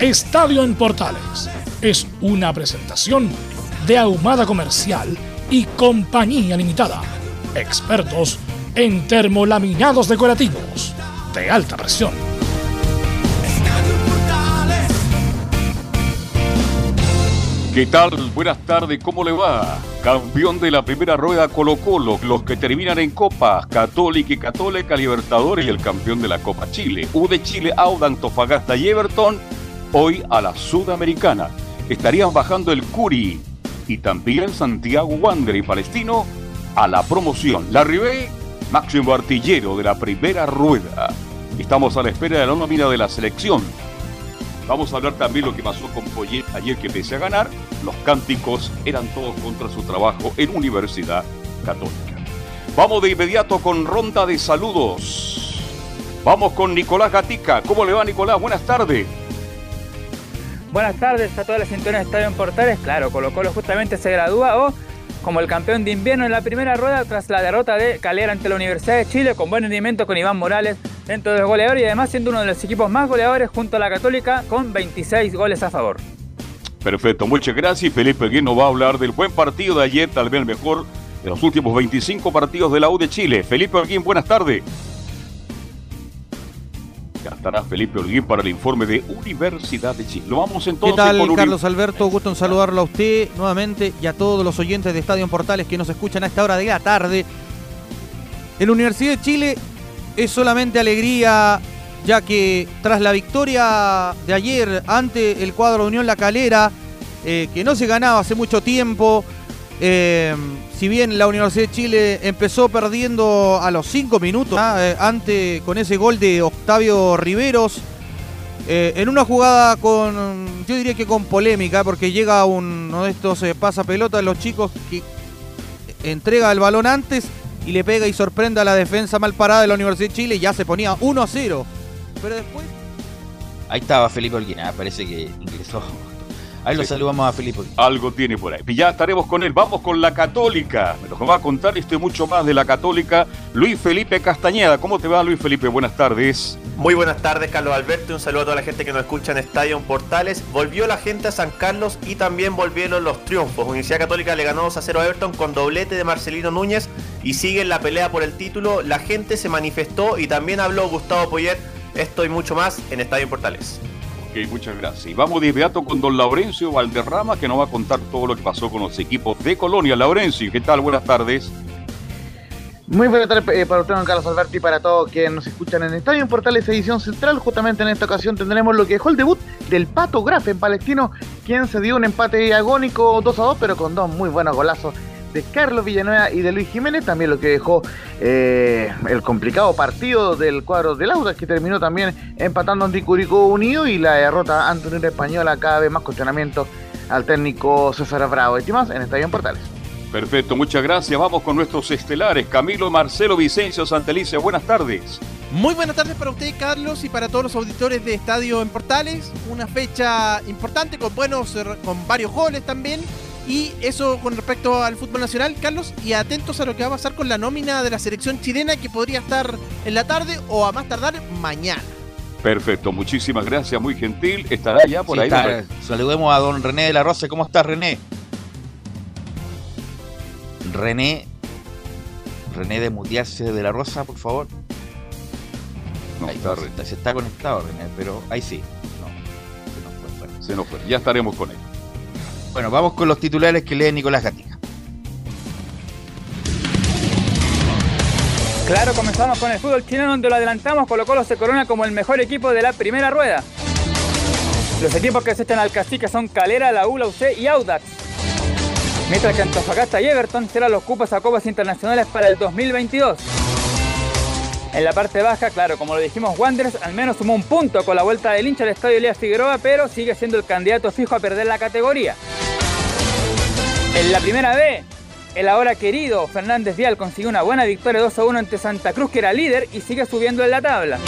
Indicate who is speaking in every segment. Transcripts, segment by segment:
Speaker 1: Estadio en Portales es una presentación de Ahumada Comercial y Compañía Limitada. Expertos en termolaminados decorativos de alta presión.
Speaker 2: ¿Qué tal? Buenas tardes, ¿cómo le va? Campeón de la primera rueda Colo Colo, los que terminan en Copa, Católica y Católica, Libertadores y el campeón de la Copa Chile. U de Chile, Auda, Antofagasta y Everton hoy a la Sudamericana. Estarían bajando el Curi y también Santiago Wander y Palestino a la promoción. La Ribey, máximo artillero de la primera rueda. Estamos a la espera de la nómina de la selección. Vamos a hablar también lo que pasó con Poyet ayer que pese a ganar, los cánticos eran todos contra su trabajo en Universidad Católica. Vamos de inmediato con ronda de saludos. Vamos con Nicolás Gatica. ¿Cómo le va Nicolás? Buenas tardes.
Speaker 3: Buenas tardes a todas las sintonías de Estadio en Portales. Claro, Colo Colo justamente se gradúa o como el campeón de invierno en la primera rueda tras la derrota de Calera ante la Universidad de Chile con buen rendimiento con Iván Morales dentro del goleador y además siendo uno de los equipos más goleadores junto a la Católica con 26 goles a favor.
Speaker 2: Perfecto, muchas gracias. Felipe Guino va a hablar del buen partido de ayer, tal vez el mejor de los últimos 25 partidos de la U de Chile. Felipe Alguín, buenas tardes. Ya estará Felipe Holguín para el informe de Universidad de Chile. Lo vamos entonces
Speaker 4: ¿Qué tal,
Speaker 2: con
Speaker 4: Carlos Alberto? Gusto en saludarlo a usted nuevamente y a todos los oyentes de Estadio en Portales que nos escuchan a esta hora de la tarde. En Universidad de Chile es solamente alegría, ya que tras la victoria de ayer ante el cuadro de Unión La Calera, eh, que no se ganaba hace mucho tiempo, eh, si bien la Universidad de Chile empezó perdiendo a los 5 minutos, ¿ah? eh, ante, con ese gol de Octavio Riveros, eh, en una jugada con, yo diría que con polémica, porque llega uno de estos eh, pasapelotas, los chicos que entrega el balón antes y le pega y sorprende a la defensa mal parada de la Universidad de Chile y ya se ponía 1 a 0. Pero después...
Speaker 5: Ahí estaba Felipe Olguina, parece que ingresó Ahí lo saludamos a Felipe.
Speaker 2: Algo tiene por ahí. Y ya estaremos con él. Vamos con la Católica. Me lo va a contar esto y mucho más de la Católica. Luis Felipe Castañeda. ¿Cómo te va, Luis Felipe? Buenas tardes.
Speaker 6: Muy buenas tardes, Carlos Alberto. Un saludo a toda la gente que nos escucha en Estadio Portales. Volvió la gente a San Carlos y también volvieron los triunfos. Universidad Católica le ganó 2 a 0 a Everton con doblete de Marcelino Núñez y sigue en la pelea por el título. La gente se manifestó y también habló Gustavo Poyer. Esto y mucho más en Estadio Portales.
Speaker 2: Ok, muchas gracias. Y vamos de inmediato con don Laurencio Valderrama, que nos va a contar todo lo que pasó con los equipos de Colonia. Laurencio, ¿qué tal? Buenas tardes.
Speaker 7: Muy buenas tardes eh, para usted, don Carlos Alberti, y para todos quienes nos escuchan en Estadio en Portales Edición Central. Justamente en esta ocasión tendremos lo que dejó el debut del Pato Graf en Palestino, quien se dio un empate agónico 2 a 2, pero con dos muy buenos golazos de Carlos Villanueva y de Luis Jiménez, también lo que dejó eh, el complicado partido del cuadro del Audas, que terminó también empatando ante Curicó Unido y la derrota ante Unión Española, cada vez más cuestionamiento al técnico César Bravo. Y más en Estadio en Portales.
Speaker 2: Perfecto, muchas gracias. Vamos con nuestros estelares. Camilo, Marcelo, Vicencio, Santelice, buenas tardes.
Speaker 8: Muy buenas tardes para usted, Carlos, y para todos los auditores de Estadio en Portales. Una fecha importante con buenos, con varios goles también. Y eso con respecto al fútbol nacional, Carlos, y atentos a lo que va a pasar con la nómina de la selección chilena que podría estar en la tarde o a más tardar mañana.
Speaker 2: Perfecto, muchísimas gracias, muy gentil. Estará ya por
Speaker 5: Sí,
Speaker 2: ahí.
Speaker 5: está. Saludemos a don René de la Rosa. ¿Cómo estás, René? René. René de mutearse de la Rosa, por favor.
Speaker 2: No,
Speaker 5: Ahí
Speaker 2: está
Speaker 5: está,
Speaker 2: re-
Speaker 5: se está conectado, René, pero ahí sí. No, que no fue, bueno,
Speaker 2: se nos fue. Ya estaremos con él.
Speaker 5: Bueno, vamos con los titulares que lee Nicolás Gatica.
Speaker 3: Claro, comenzamos con el fútbol chileno donde lo adelantamos, Colo Colo se corona como el mejor equipo de la primera rueda. Los equipos que asisten al cacique son Calera, la U, la UC y Audax. Mientras que Antofagasta y Everton serán los cupos a copas internacionales para el 2022. En la parte baja, claro, como lo dijimos, Wanderers al menos sumó un punto con la vuelta del hincha al estadio Elías Figueroa, pero sigue siendo el candidato fijo a perder la categoría. En la primera B, el ahora querido Fernández Vial consiguió una buena victoria 2 a 1 ante Santa Cruz, que era líder y sigue subiendo en la tabla.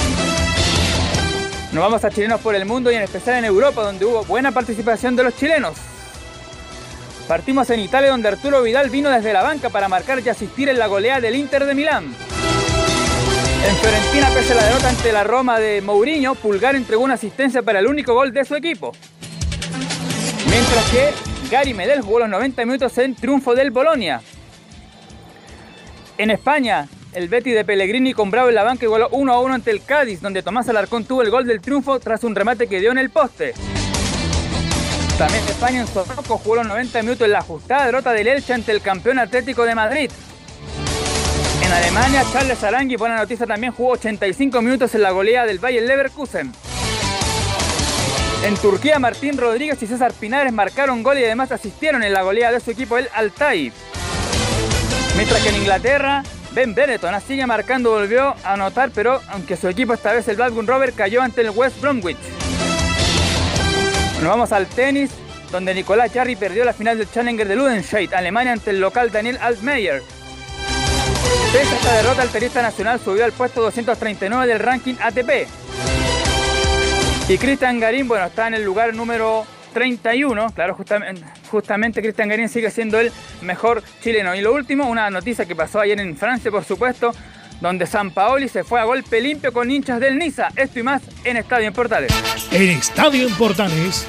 Speaker 3: Nos vamos a chilenos por el mundo y en especial en Europa, donde hubo buena participación de los chilenos. Partimos en Italia, donde Arturo Vidal vino desde la banca para marcar y asistir en la goleada del Inter de Milán. En Fiorentina, pese a la derrota ante la Roma de Mourinho, Pulgar entregó una asistencia para el único gol de su equipo. Mientras que Gary Medel jugó los 90 minutos en triunfo del Bolonia. En España, el Betty de Pellegrini con Bravo en la banca igualó 1 a 1 ante el Cádiz, donde Tomás Alarcón tuvo el gol del triunfo tras un remate que dio en el poste. También España en Sorroco jugó los 90 minutos en la ajustada derrota del Elche ante el campeón Atlético de Madrid. En Alemania, Charles Arangui, buena noticia, también jugó 85 minutos en la goleada del Bayern Leverkusen. En Turquía, Martín Rodríguez y César Pinares marcaron gol y además asistieron en la goleada de su equipo, el Altay. Mientras que en Inglaterra, Ben Benetton sigue marcando, volvió a anotar, pero aunque su equipo esta vez el Blackburn Rover cayó ante el West Bromwich. Nos vamos al tenis, donde Nicolás Jarry perdió la final del Challenger de Ludenscheid, Alemania, ante el local Daniel Altmaier. Pese a esta derrota, el tenista nacional subió al puesto 239 del ranking ATP. Y Cristian Garín, bueno, está en el lugar número 31. Claro, justamente, justamente Cristian Garín sigue siendo el mejor chileno. Y lo último, una noticia que pasó ayer en Francia, por supuesto, donde San Paoli se fue a golpe limpio con hinchas del Niza. Esto y más en Estadio en Portales.
Speaker 1: En Estadio en Portales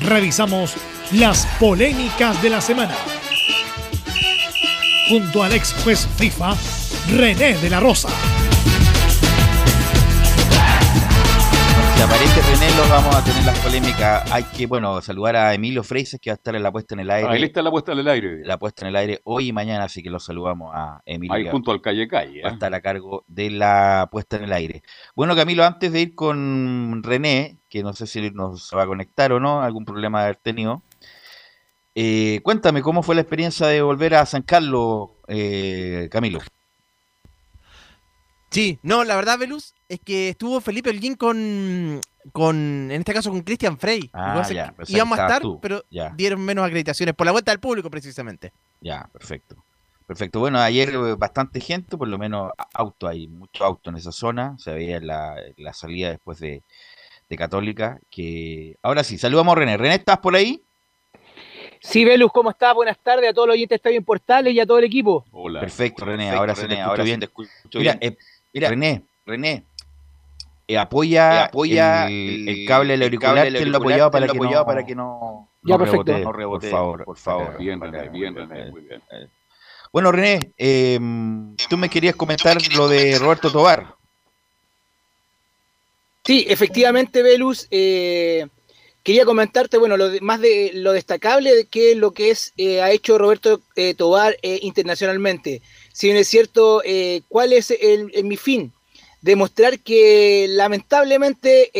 Speaker 1: revisamos las polémicas de la semana. Junto al ex juez FIFA, René de la Rosa.
Speaker 5: Si aparece René, los vamos a tener las polémicas. Hay que, bueno, saludar a Emilio Freises, que va a estar en la puesta en el aire.
Speaker 2: Ahí está la puesta en el aire.
Speaker 5: La puesta en el aire hoy y mañana, así que los saludamos a Emilio.
Speaker 2: Ahí junto al calle calle.
Speaker 5: Va a
Speaker 2: ¿eh?
Speaker 5: estar a cargo de la puesta en el aire. Bueno, Camilo, antes de ir con René, que no sé si nos va a conectar o no, algún problema de haber tenido. Eh, cuéntame, ¿cómo fue la experiencia de volver a San Carlos, eh, Camilo?
Speaker 8: Sí, no, la verdad, Velus, es que estuvo Felipe Holguín con, con en este caso con Cristian Frey.
Speaker 5: Ah, ya, que
Speaker 8: íbamos a estar,
Speaker 5: tú,
Speaker 8: pero
Speaker 5: ya.
Speaker 8: dieron menos acreditaciones por la vuelta del público, precisamente.
Speaker 5: Ya, perfecto. Perfecto. Bueno, ayer eh, bastante gente, por lo menos auto, hay mucho auto en esa zona. Se veía la, la salida después de, de Católica. Que ahora sí, saludamos a René. René, ¿estás por ahí?
Speaker 9: Sí, Velus, ¿cómo estás? Buenas tardes a todos los oyentes de Estadio en Portales y a todo el equipo.
Speaker 2: Hola.
Speaker 5: Perfecto, René.
Speaker 2: Perfecto,
Speaker 5: ahora sí te
Speaker 2: ahora
Speaker 5: bien.
Speaker 2: te escucho
Speaker 5: Mira,
Speaker 2: bien.
Speaker 5: eh, mira, René, René. eh, apoya,
Speaker 2: Eh, apoya
Speaker 5: el,
Speaker 2: el-
Speaker 5: el cable del
Speaker 2: el
Speaker 5: auricular, tenlo
Speaker 2: auricular,
Speaker 5: apoyado para que
Speaker 2: apoyado
Speaker 5: no,
Speaker 2: para que
Speaker 5: no,
Speaker 9: Ya,
Speaker 5: no
Speaker 9: perfecto.
Speaker 2: No rebotee,
Speaker 5: por favor,
Speaker 2: por favor. Bien, René, bien, René, muy bien.
Speaker 5: Bueno, René, eh, tú me querías comentar lo de Roberto Tobar.
Speaker 9: Sí, efectivamente, Velus, eh, quería comentarte, bueno, lo más de lo destacable de que lo que es eh, ha hecho Roberto eh, Tobar eh, internacionalmente. Si bien es cierto, eh, ¿cuál es mi fin? Demostrar que lamentablemente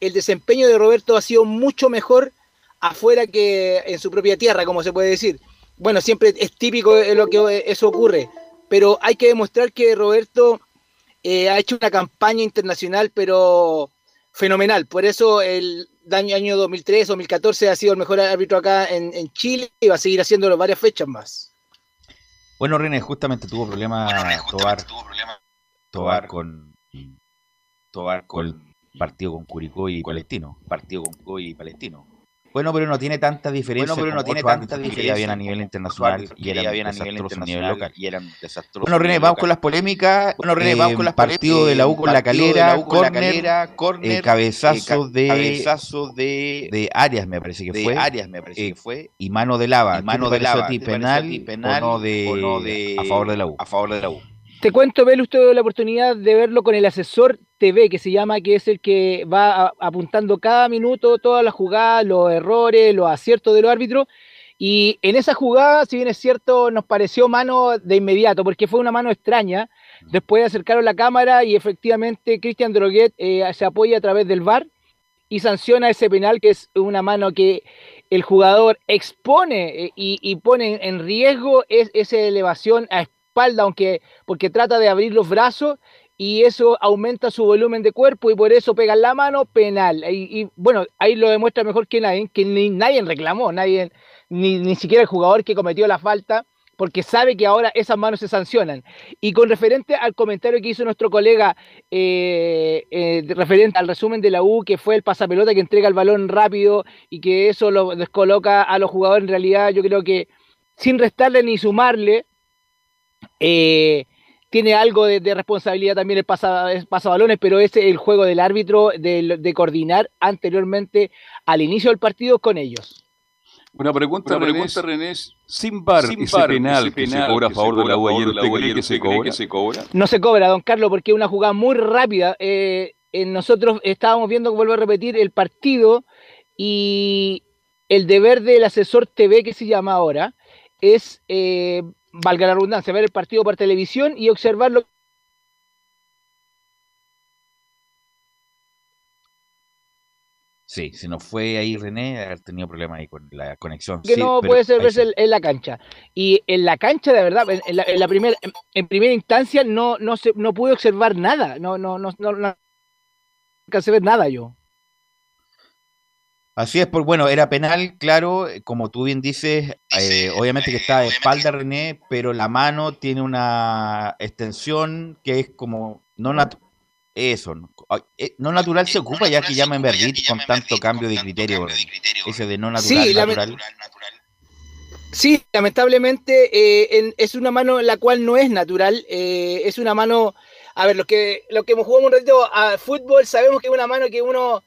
Speaker 9: el desempeño de Roberto ha sido mucho mejor afuera que en su propia tierra, como se puede decir. Bueno, siempre es típico lo que eso ocurre, pero hay que demostrar que Roberto ha hecho una campaña internacional, pero fenomenal. Por eso el año, año 2003, 2014 ha sido el mejor árbitro acá en, en Chile y va a seguir haciéndolo varias fechas más.
Speaker 5: Bueno, René, justamente tuvo problemas Tobar, Tobar con Tobar con partido con Curicó y Palestino, partido con Curicó y Palestino. Bueno, pero no tiene tanta diferencia.
Speaker 2: Bueno, pero no tiene tanta diferencia
Speaker 5: ya bien a nivel internacional y
Speaker 2: ya bien a nivel
Speaker 5: desastrosos a nivel
Speaker 2: internacional
Speaker 5: local.
Speaker 2: y eran desastrosos
Speaker 5: Bueno, René, vamos
Speaker 2: local.
Speaker 5: con las polémicas.
Speaker 2: Bueno, René,
Speaker 5: Eh,
Speaker 2: vamos con las
Speaker 5: partido de la U con la calera, córner, eh, cabezazo
Speaker 2: eh, ca-
Speaker 5: de
Speaker 2: cabezazo de,
Speaker 5: de Arias, me parece que
Speaker 2: de
Speaker 5: fue.
Speaker 2: Arias, me parece
Speaker 5: eh,
Speaker 2: que fue.
Speaker 5: y mano de lava.
Speaker 2: Y mano
Speaker 5: ¿Qué te
Speaker 2: de lava.
Speaker 5: a ti,
Speaker 2: ¿Te pareció
Speaker 5: penal,
Speaker 2: a ti penal
Speaker 5: o no de,
Speaker 2: o no de-
Speaker 5: a favor de la U?
Speaker 2: A favor de la U.
Speaker 9: Te cuento, Velus, tuve la oportunidad de verlo con el asesor TV, que se llama, que es el que va apuntando cada minuto todas las jugadas, los errores, los aciertos de los árbitros. Y en esa jugada, si bien es cierto, nos pareció mano de inmediato, porque fue una mano extraña. Después acercaron la cámara y efectivamente Cristian Droguet eh, se apoya a través del VAR y sanciona ese penal, que es una mano que el jugador expone eh, y, y pone en riesgo es, esa elevación a espalda, aunque porque trata de abrir los brazos y eso aumenta su volumen de cuerpo y por eso pega en la mano penal. Y, bueno, ahí lo demuestra mejor que nadie, que ni, nadie reclamó, nadie, ni, ni siquiera el jugador que cometió la falta, porque sabe que ahora esas manos se sancionan. Y con referente al comentario que hizo nuestro colega, eh, eh, referente al resumen de la U, que fue el pasapelota que entrega el balón rápido y que eso lo descoloca a los jugadores, en realidad yo creo que sin restarle ni sumarle, eh, tiene algo de, de responsabilidad también el pasa, el pasabalones, pero es el juego del árbitro de, de coordinar anteriormente al inicio del partido con ellos.
Speaker 2: Una pregunta,
Speaker 10: Una
Speaker 2: René,
Speaker 10: pregunta,
Speaker 2: René, sin bar,
Speaker 10: Sin
Speaker 2: ese penal
Speaker 10: ese
Speaker 2: que se
Speaker 10: penal
Speaker 2: cobra a
Speaker 10: que
Speaker 2: favor
Speaker 10: se
Speaker 2: de la U
Speaker 10: cobra a
Speaker 2: ayer,
Speaker 10: favor de la
Speaker 2: ¿usted
Speaker 10: U
Speaker 2: cree
Speaker 10: ayer,
Speaker 2: que
Speaker 10: ¿usted
Speaker 2: se
Speaker 10: cree
Speaker 2: cobra?
Speaker 10: que se cobra?
Speaker 9: No se cobra, don Carlos, porque es una jugada muy rápida. Eh, eh, nosotros estábamos viendo, vuelvo a repetir, el partido y el deber del asesor TV, que se llama ahora, es, eh, valga la redundancia, ver el partido por televisión y observarlo.
Speaker 5: Sí, si no fue ahí René, haber tenido problemas ahí con la conexión.
Speaker 9: que
Speaker 5: Sí,
Speaker 9: no puede ser verse
Speaker 5: sí.
Speaker 9: en, la cancha. Y en la cancha, de verdad, en, en la, en la primera, en, en primera instancia no, no, se, no pude observar nada. No, no, no, no, no alcancé ver nada yo.
Speaker 5: Así es, pues bueno, era penal, claro, eh, como tú bien dices, eh, obviamente que está de espalda René, pero la mano tiene una extensión que es como no nat- eso, no, eh, no natural se ocupa ya que llaman Verdit con tanto cambio de criterio, ese de no natural,
Speaker 9: Sí,
Speaker 5: natural.
Speaker 9: Sí, lamentablemente eh, en- es una mano la cual no es natural, eh, es una mano, a ver, los que, los que hemos jugado un ratito a fútbol sabemos que es una mano que uno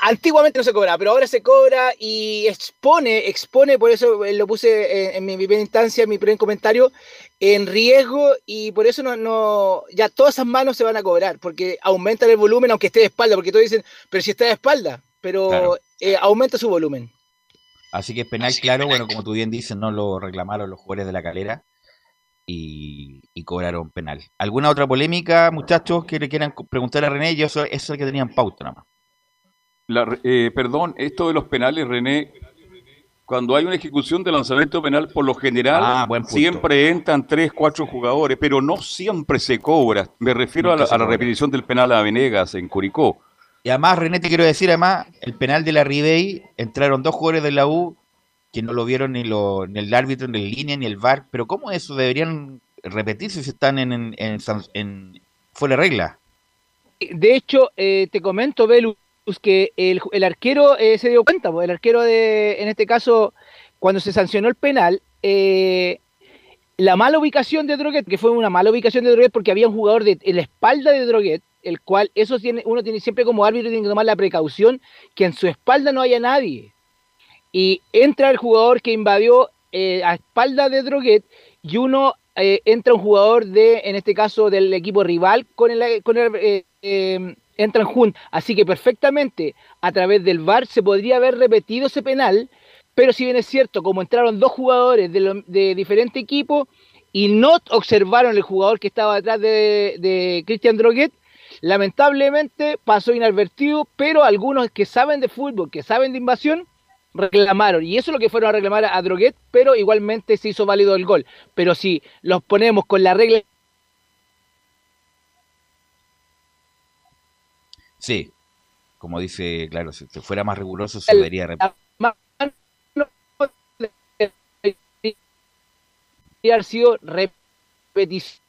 Speaker 9: antiguamente no se cobra, pero ahora se cobra y expone, expone, por eso eh, lo puse en, en mi primera instancia, en mi primer comentario, en riesgo y por eso no, no, ya todas esas manos se van a cobrar, porque aumentan el volumen aunque esté de espalda, porque todos dicen, pero si está de espalda, pero
Speaker 5: Claro.
Speaker 9: eh, aumenta su volumen.
Speaker 5: Así que es penal, claro, bueno, como tú bien dices, no lo reclamaron los jugadores de la calera y, y cobraron penal. ¿Alguna otra polémica, muchachos, que le quieran preguntar a René? Yo eso, eso es el que tenían pauta nada más.
Speaker 2: La- eh, perdón, esto de los penales, René, cuando hay una ejecución de lanzamiento penal, por lo general
Speaker 5: Ah,
Speaker 2: siempre entran tres, cuatro jugadores, pero no siempre se cobra. Me refiero a la, a repetición del penal a Venegas en Curicó.
Speaker 5: Y además, René, te quiero decir, además, el penal de la Ribey, entraron dos jugadores de la U que no lo vieron ni, lo, ni el árbitro, ni el línea, ni el VAR. Pero ¿cómo eso deberían repetirse si están en, en, en, san- en- fuera de regla?
Speaker 9: De hecho, eh, te comento, Velus, que el, arquero eh, se dio cuenta, pues, el arquero de, en este caso, cuando se sancionó el penal, eh, la mala ubicación de Droguet, que fue una mala ubicación de Droguet porque había un jugador de, la espalda de Droguet, el cual eso tiene, uno tiene siempre como árbitro tiene que tomar la precaución que en su espalda no haya nadie. Y entra el jugador que invadió eh, a espalda de Droguet y uno eh, entra un jugador de, en este caso, del equipo rival con el, con el eh, entran juntos. Así que perfectamente a través del VAR se podría haber repetido ese penal, pero si bien es cierto, como entraron dos jugadores de diferente equipo y no observaron el jugador que estaba detrás de, de Christian Droguet, lamentablemente pasó inadvertido, pero algunos que saben de fútbol, que saben de invasión, reclamaron. Y eso es lo que fueron a reclamar a Droguet, pero igualmente se hizo válido el gol. Pero si los ponemos con la regla
Speaker 5: Sí, como dice, claro, si fuera más riguroso se debería repetir.
Speaker 9: mano debería haber sido repetición.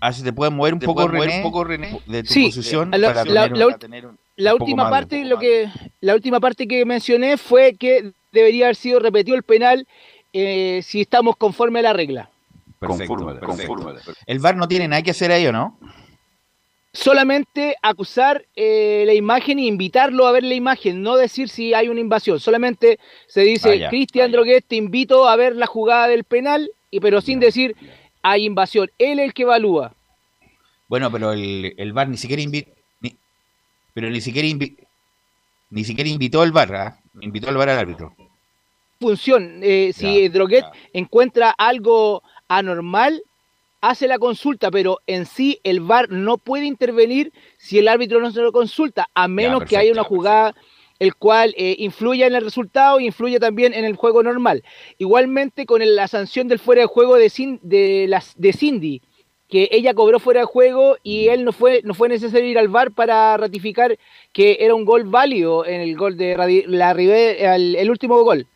Speaker 5: Ah, si te puedes mover un
Speaker 10: ¿Te
Speaker 5: poco,
Speaker 10: mover
Speaker 5: René,
Speaker 10: un poco, René?
Speaker 5: de tu
Speaker 9: Sí,
Speaker 5: posición
Speaker 9: la-
Speaker 5: para
Speaker 9: la-
Speaker 5: tener,
Speaker 9: la
Speaker 5: para
Speaker 9: ul-
Speaker 5: tener un-
Speaker 9: La
Speaker 5: un poco
Speaker 9: última
Speaker 5: de-
Speaker 9: parte, lo que, la última parte que mencioné fue que debería haber sido repetido el penal eh, si estamos conforme a la regla.
Speaker 5: Perfecto, perfecto. El VAR no tiene nada que hacer ahí, ¿o no?
Speaker 9: Solamente acusar eh, la imagen e invitarlo a ver la imagen, no decir si hay una invasión. Solamente se dice,
Speaker 5: Ah,
Speaker 9: Cristian Droguet, te invito a ver la jugada del penal, y pero sin decir hay invasión. Él es el que evalúa.
Speaker 5: Bueno, pero el, el VAR ni siquiera invitó. Pero ni siquiera, ni siquiera invitó al VAR, ¿ah? invitó al VAR al árbitro.
Speaker 9: Función, eh, si Droguet encuentra algo anormal, hace la consulta, pero en sí el VAR no puede intervenir si el árbitro no se lo consulta, a menos que haya una jugada el cual eh, influya en el resultado e influye también en el juego normal. Igualmente con la sanción del fuera de juego de, de, las, de Cindy, que ella cobró fuera de juego y mm. él no fue, no fue necesario ir al VAR para ratificar que era un gol válido en el gol de la el, el último gol.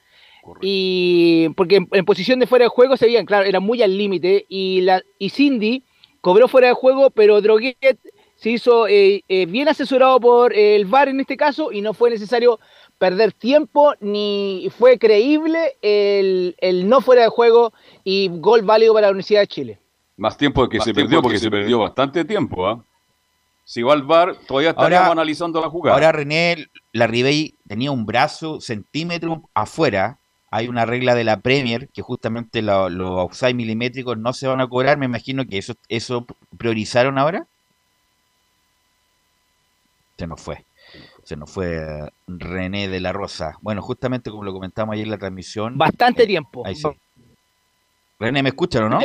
Speaker 9: Y porque en, posición de fuera de juego se veían, claro, era muy al límite. Y, la, y Cindy cobró fuera de juego, pero Droguet se hizo eh, eh, bien asesorado por el VAR en este caso y no fue necesario perder tiempo ni fue creíble el, no fuera de juego y gol válido para la Universidad de Chile.
Speaker 2: Más tiempo que se perdió, porque se, perdió bastante tiempo. ¿ah? Si va al VAR, todavía estaríamos analizando la jugada.
Speaker 5: Ahora René la Ribey tenía un brazo centímetro afuera hay una regla de la Premier que justamente los offside milimétricos no se van a cobrar. Me imagino que eso, eso priorizaron ahora. Se nos fue. Se nos fue eh, René de la Rosa. Bueno, justamente como lo comentamos ayer en la transmisión.
Speaker 9: Bastante eh, tiempo.
Speaker 5: René, ¿me escuchan o no?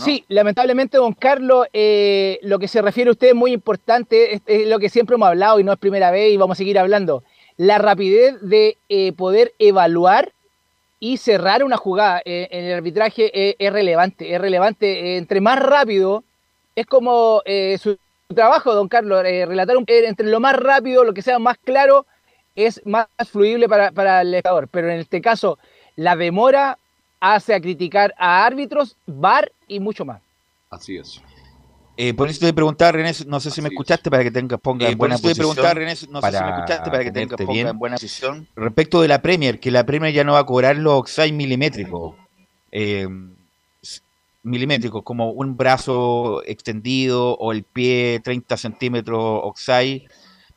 Speaker 9: Sí, lamentablemente, don Carlos, eh, lo que se refiere a usted es muy importante, es, lo que siempre hemos hablado y no es primera vez y vamos a seguir hablando. La rapidez de poder evaluar y cerrar una jugada eh, en el arbitraje es, relevante, es relevante. entre más rápido, es como eh, su, trabajo, don Carlos, eh, relatar un, entre lo más rápido, lo que sea más claro, es más fluible para, para el espectador. Pero en este caso, la demora hace a criticar a árbitros, VAR y mucho más.
Speaker 2: Así es.
Speaker 5: Eh, por eso te preguntar, René, no sé si me escuchaste para que tenga, ponga eh, en buena posición. preguntar, René, no sé si me escuchaste para que tenga, ponga en buena posición. Respecto de la Premier, que la Premier ya no va a cobrar los 6 milimétricos. Eh, milimétricos, como un brazo extendido o el pie 30 centímetros oxide,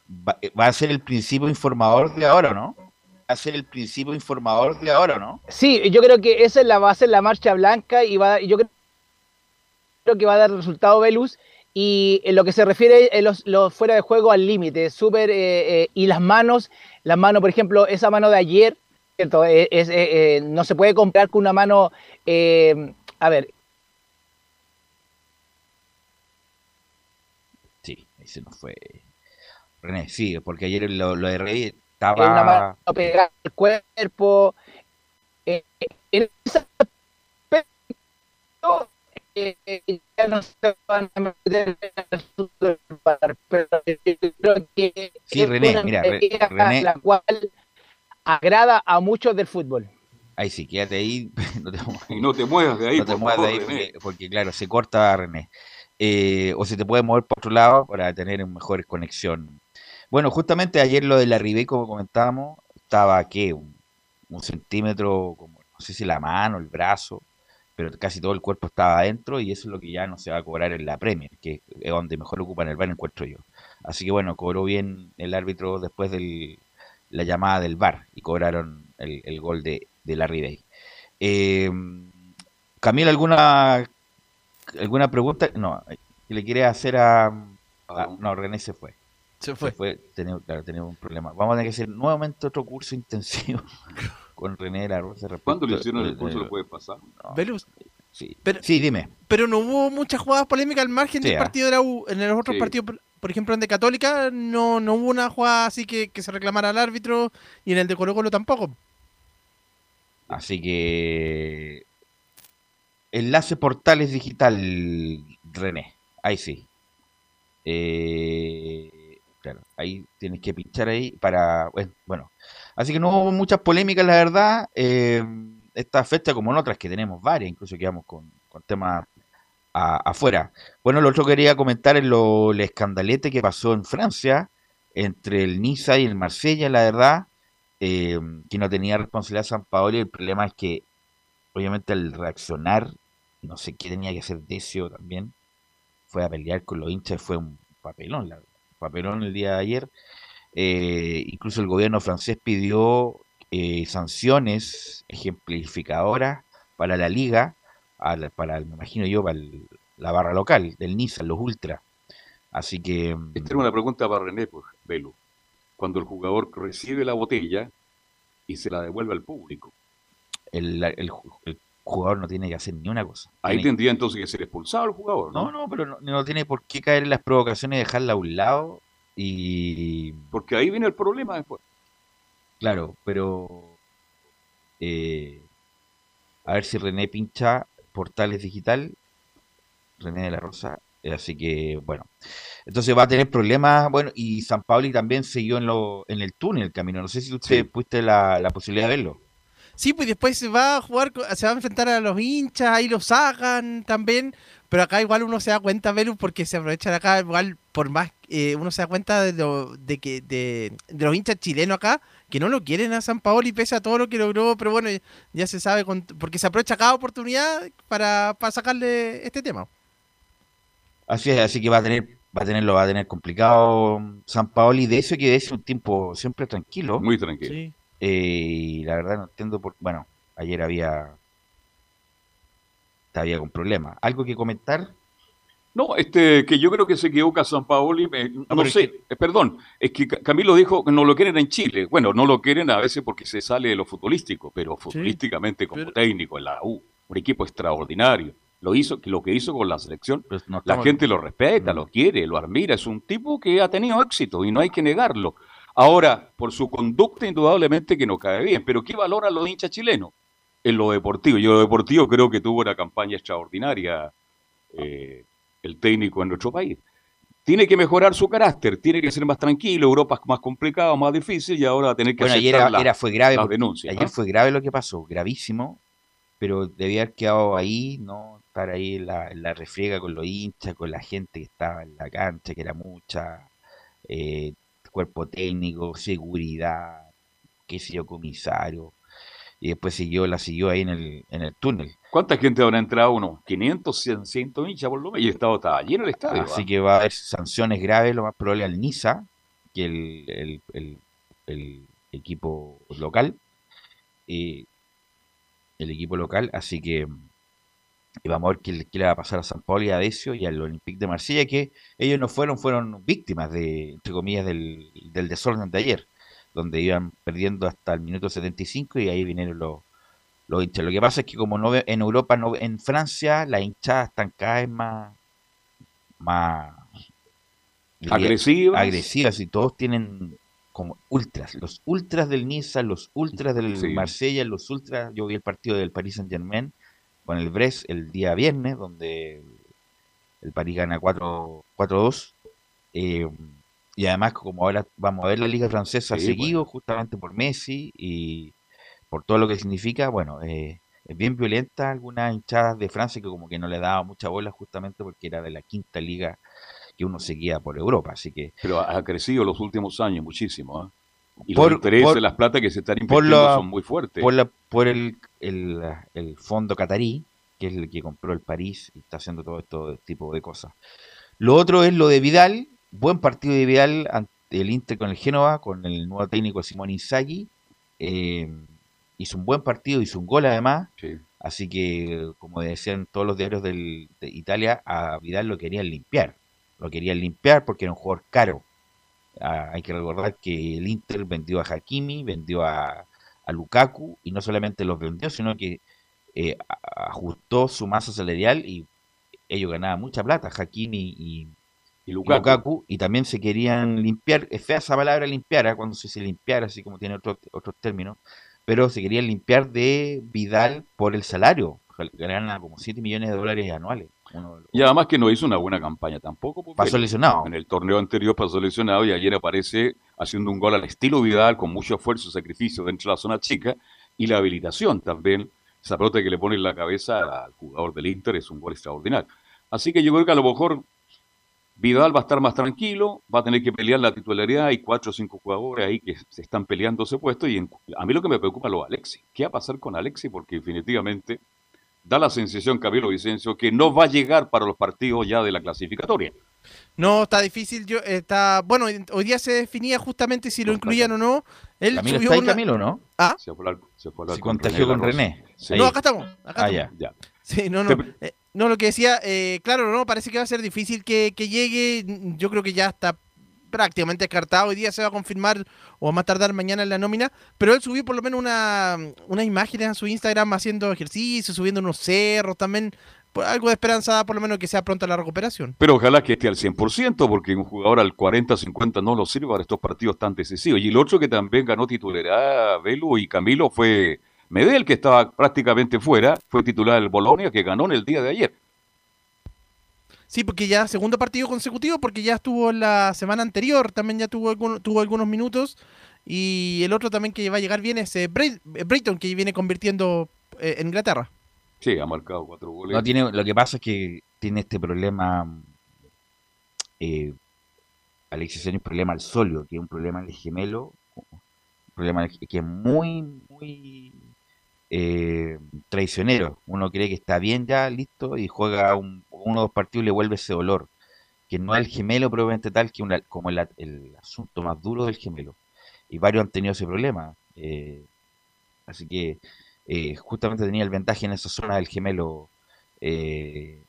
Speaker 5: va, va, a ser el principio informador de ahora, ¿no? Va a ser el principio informador de ahora, ¿no?
Speaker 9: Sí, yo creo que esa es la base, la marcha blanca y va, yo creo creo que va a dar resultado Velus. Y en lo que se refiere a los, fuera de juego al límite, súper. Eh, eh, y las manos, las manos, por ejemplo, esa mano de ayer, ¿cierto? Eh, no se puede comprar con una mano. a ver.
Speaker 5: Sí, ahí se nos fue. René, sí, porque ayer lo, lo de Rey estaba.
Speaker 9: Una mano pegada al cuerpo. en esa eh, ya no se van a meter en el pero creo que
Speaker 5: sí, René, mira, René,
Speaker 9: la cual agrada a muchos del fútbol.
Speaker 5: Ahí sí, quédate ahí.
Speaker 2: No te, y no te muevas de ahí.
Speaker 5: No te muevas de ahí porque, claro, se corta René. Eh, o se te puede mover por otro lado para tener una mejor conexión. Bueno, justamente ayer lo de la Ribey, como comentábamos, estaba aquí un, un centímetro, como no sé si la mano, el brazo, pero casi todo el cuerpo estaba adentro y eso es lo que ya no se va a cobrar en la Premier, que es donde mejor ocupan el bar encuentro yo. Así que bueno, cobró bien el árbitro después de la llamada del bar y cobraron el, gol de, de Larry Day. Eh, Camila, ¿alguna, ¿alguna pregunta? No, le quiere hacer a, No, René se fue.
Speaker 8: Se fue.
Speaker 5: Se fue tenía, un problema. Vamos a tener que hacer nuevamente otro curso intensivo con René de la Rosa.
Speaker 2: ¿Cuándo le hicieron el curso? ¿Lo puede pasar?
Speaker 8: Velus.
Speaker 5: Sí. Pero, sí, dime.
Speaker 8: Pero no hubo muchas jugadas polémicas al margen del ah. partido de la U. En los otros partidos, por ejemplo, en de Católica, no, no hubo una jugada así que, que se reclamara al árbitro y en el de Colo Colo tampoco.
Speaker 5: Así que. Enlace Portales Digital, René. Ahí sí. Eh, claro, ahí tienes que pinchar ahí para. Bueno, Así que no hubo muchas polémicas, la verdad. Eh, esta fecha, como en otras que tenemos varias, incluso quedamos con, con temas afuera. Bueno, lo otro que quería comentar es lo, el escandalete que pasó en Francia entre el Niza y el Marsella, la verdad, eh, que no tenía responsabilidad San Paolo y el problema es que, obviamente, al reaccionar, no sé qué tenía que hacer Decio también, fue a pelear con los hinchas, fue un papelón, la, papelón el día de ayer. Eh, incluso el gobierno francés pidió eh, sanciones ejemplificadoras para la liga, para, me imagino yo, para la barra local del Nissan, los Ultra. Así que.
Speaker 2: Esta era una pregunta para René, pues, Velo. Cuando el jugador recibe la botella y se la devuelve al público.
Speaker 5: El, el, el jugador no tiene que hacer ni una cosa.
Speaker 2: Ahí
Speaker 5: Tiene-
Speaker 2: tendría entonces que ser expulsado el jugador, ¿no?
Speaker 5: No, no, pero no, no tiene por qué caer en las provocaciones y dejarla a un lado. Y.
Speaker 2: Porque ahí viene el problema después.
Speaker 5: Claro, pero. eh, a ver si René pincha Portales Digital. René de la Rosa. eh, Así que, bueno. Entonces va a tener problemas. Bueno, y San Pauli también siguió en, lo, en el túnel camino. No sé si usted
Speaker 2: Sí.
Speaker 5: pudiste la, la posibilidad de verlo.
Speaker 8: Sí, pues después se va a jugar, se va a enfrentar a los hinchas, ahí los sacan también. Pero acá igual uno se da cuenta, Velus, porque se aprovechan acá, igual por más, eh, uno se da cuenta de, lo, de que de, de los hinchas chilenos acá, que no lo quieren a San Paoli pese a todo lo que logró, pero bueno, ya se sabe, con- porque se aprovecha cada oportunidad para, para sacarle este tema.
Speaker 5: Así es, así que va a tener, va a tenerlo, va a tener complicado San Paoli. De eso que es un tiempo siempre tranquilo.
Speaker 2: Muy tranquilo.
Speaker 8: Sí.
Speaker 5: Eh, y la verdad no entiendo por bueno, ayer había había con problemas. ¿Algo que comentar?
Speaker 2: No, este, que yo creo que se equivoca San Paoli, eh, no, sé, eh, perdón, es que Ca- Camilo dijo que no lo quieren en Chile. Bueno, no lo quieren a veces porque se sale de lo futbolístico, pero futbolísticamente como
Speaker 8: pero-
Speaker 2: técnico en la U, un equipo extraordinario. Lo hizo, lo que hizo con la selección,
Speaker 5: Pues no
Speaker 2: la gente lo respeta,
Speaker 5: Mm.
Speaker 2: lo quiere, lo admira, es un tipo que ha tenido éxito y no hay que negarlo. Ahora, por su conducta indudablemente que no cae bien, pero ¿qué valoran los hinchas chilenos? En lo deportivo. Yo en lo deportivo creo que tuvo una campaña extraordinaria eh, el técnico en nuestro país. Tiene que mejorar su carácter, tiene que ser más tranquilo, Europa es más complicado, más difícil y ahora tener que
Speaker 5: Bueno, ayer
Speaker 2: aceptar
Speaker 5: era,
Speaker 2: la-
Speaker 5: era- fue grave,
Speaker 2: las denuncias.
Speaker 5: ayer
Speaker 2: ¿no?
Speaker 5: fue grave lo que pasó, gravísimo, pero debía haber quedado ahí, no estar ahí en la, en la refriega con los hinchas, con la gente que estaba en la cancha, que era mucha, eh, cuerpo técnico, seguridad, qué sé yo, comisario, y después siguió, la siguió ahí en el, en el túnel.
Speaker 2: ¿Cuánta gente habrá entrado? Unos 500, 100, 100 hinchas por lo menos. Y el estado estaba lleno el estadio.
Speaker 5: Así
Speaker 2: ¿ah?
Speaker 5: que va a haber sanciones graves, lo más probable al Niza, que el, el, el- el equipo local. eh, el equipo local, así que y vamos a ver qué, le- qué le va a pasar a San Paulo y a Decio y al Olympique de Marsella, que ellos no fueron, fueron víctimas de, entre comillas, del, del desorden de ayer, donde iban perdiendo hasta el minuto 75 y ahí vinieron los, los hinchas. Lo que pasa es que como no ve- en Europa, no, en Francia, las hinchadas están cada vez más, más
Speaker 2: Agresivas.
Speaker 5: agresivas y todos tienen como ultras, los ultras del Niza, los ultras del
Speaker 2: Sí.
Speaker 5: Marsella, los ultras, yo vi el partido del Paris Saint Germain con el Brest el día viernes, donde el París gana 4 4-2. eh, y además, como ahora vamos a ver la Liga Francesa
Speaker 2: Sí,
Speaker 5: seguido, justamente por Messi y por todo lo que significa, bueno, eh, es bien violenta algunas hinchadas de Francia que como que no le daba mucha bola justamente porque era de la quinta liga que uno seguía por Europa, así que
Speaker 2: Pero ha crecido los últimos años muchísimo. ¿ah? Y
Speaker 5: Por-
Speaker 2: los intereses,
Speaker 5: por-
Speaker 2: las plata que se están
Speaker 5: por
Speaker 2: invirtiendo
Speaker 5: la-
Speaker 2: son muy fuertes.
Speaker 5: por, la, por el, el, el fondo catarí, que es el que compró el París y está haciendo todo este tipo de cosas. Lo otro es lo de Vidal, buen partido de Vidal ante el Inter con el Génova, con el nuevo técnico Simón Inzaghi. eh, hizo un buen partido, hizo un gol además,
Speaker 2: Sí.
Speaker 5: así que como decían todos los diarios del- de Italia, a Vidal lo querían limpiar. Lo querían limpiar porque era un jugador caro. Ah, hay que recordar que el Inter vendió a Hakimi, vendió a, a Lukaku y no solamente los vendió, sino que eh, ajustó su masa salarial y ellos ganaban mucha plata, Hakimi y,
Speaker 2: Y Lukaku.
Speaker 5: Lukaku, y también se querían limpiar, es fea esa palabra limpiar, ¿ah? cuando se dice limpiar, así como tiene otros otros términos, pero se querían limpiar de Vidal por el salario, ganan como 7 millones de dólares anuales. Uno
Speaker 2: Y además que no hizo una buena campaña tampoco.
Speaker 5: Pasó lesionado.
Speaker 2: En el torneo anterior pasó lesionado y ayer aparece haciendo un gol al estilo Vidal con mucho esfuerzo y sacrificio dentro de la zona chica y la habilitación también. Esa pelota que le pone en la cabeza al jugador del Inter es un gol extraordinario. Así que yo creo que a lo mejor Vidal va a estar más tranquilo, va a tener que pelear la titularidad. Hay cuatro o cinco jugadores ahí que se están peleando ese puesto. Y en- a mí lo que me preocupa es lo de Alexi. ¿Qué va a pasar con Alexi? Porque definitivamente da la sensación, Camilo Vicencio, que no va a llegar para los partidos ya de la clasificatoria.
Speaker 8: No, está difícil. Yo, está, bueno, hoy día se definía justamente si lo incluían o no. Él
Speaker 5: Camilo
Speaker 8: subió
Speaker 5: está ahí,
Speaker 8: una-
Speaker 5: Camilo, ¿no?
Speaker 2: Se fue a hablar- se fue a hablar
Speaker 5: Se
Speaker 2: con
Speaker 5: contagió
Speaker 2: René
Speaker 5: con. René.
Speaker 2: Sí.
Speaker 8: No, acá estamos. Acá
Speaker 5: Ah,
Speaker 8: estamos.
Speaker 5: ya.
Speaker 2: Ya.
Speaker 8: Sí, no, no.
Speaker 2: Te-
Speaker 8: Eh, No, lo que decía, eh, claro, no, parece que va a ser difícil que, que llegue. Yo creo que ya está prácticamente descartado. Hoy día se va a confirmar o a más tardar mañana en la nómina. Pero él subió por lo menos una, unas imágenes a su Instagram haciendo ejercicio, subiendo unos cerros también. Pues, algo de esperanza por lo menos que sea pronta la recuperación.
Speaker 2: Pero ojalá que esté al 100%, porque un jugador al 40-50 no lo sirve para estos partidos tan decisivos. Y el otro que también ganó titularidad, Velo y Camilo, fue Medel, que estaba prácticamente fuera, fue titular del Bolonia, que ganó en el día de ayer.
Speaker 8: Sí, porque ya segundo partido consecutivo, porque ya estuvo la semana anterior, también ya tuvo, tuvo algunos minutos. Y el otro también que va a llegar bien es eh, Brayton, que viene convirtiendo eh, en Inglaterra.
Speaker 2: Sí, ha marcado cuatro goles.
Speaker 5: No, tiene, lo que pasa es que tiene este problema. Eh, Alexis tiene un problema al solio, que es un problema del gemelo. Un problema que es muy, muy eh, traicionero. Uno cree que está bien ya, listo, y juega uno o dos partidos y le vuelve ese dolor. Que no es el gemelo probablemente tal que como el, asunto más duro del gemelo. Y varios han tenido ese problema. Eh, así que eh, justamente tenía el ventaja en esa zona del gemelo eh,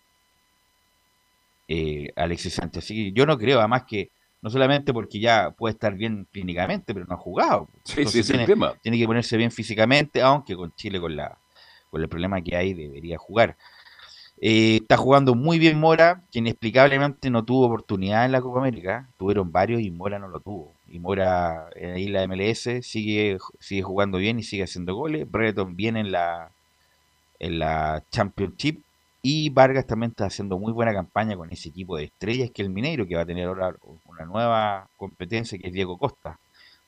Speaker 5: Alexis Sánchez. Así que yo no creo, además que no solamente porque ya puede estar bien clínicamente, pero no ha jugado.
Speaker 2: Sí,
Speaker 5: tiene, tiene, que ponerse bien físicamente, aunque con Chile, con, la, con el problema que hay, debería jugar. Eh, está jugando muy bien Mora, que inexplicablemente no tuvo oportunidad en la Copa América. Tuvieron varios y Mora no lo tuvo. Y Mora en ahí la MLS sigue, sigue jugando bien y sigue haciendo goles. Breton viene en la, en la Championship. Y Vargas también está haciendo muy buena campaña con ese equipo de estrellas que el Mineiro, que va a tener ahora una nueva competencia que es Diego Costa.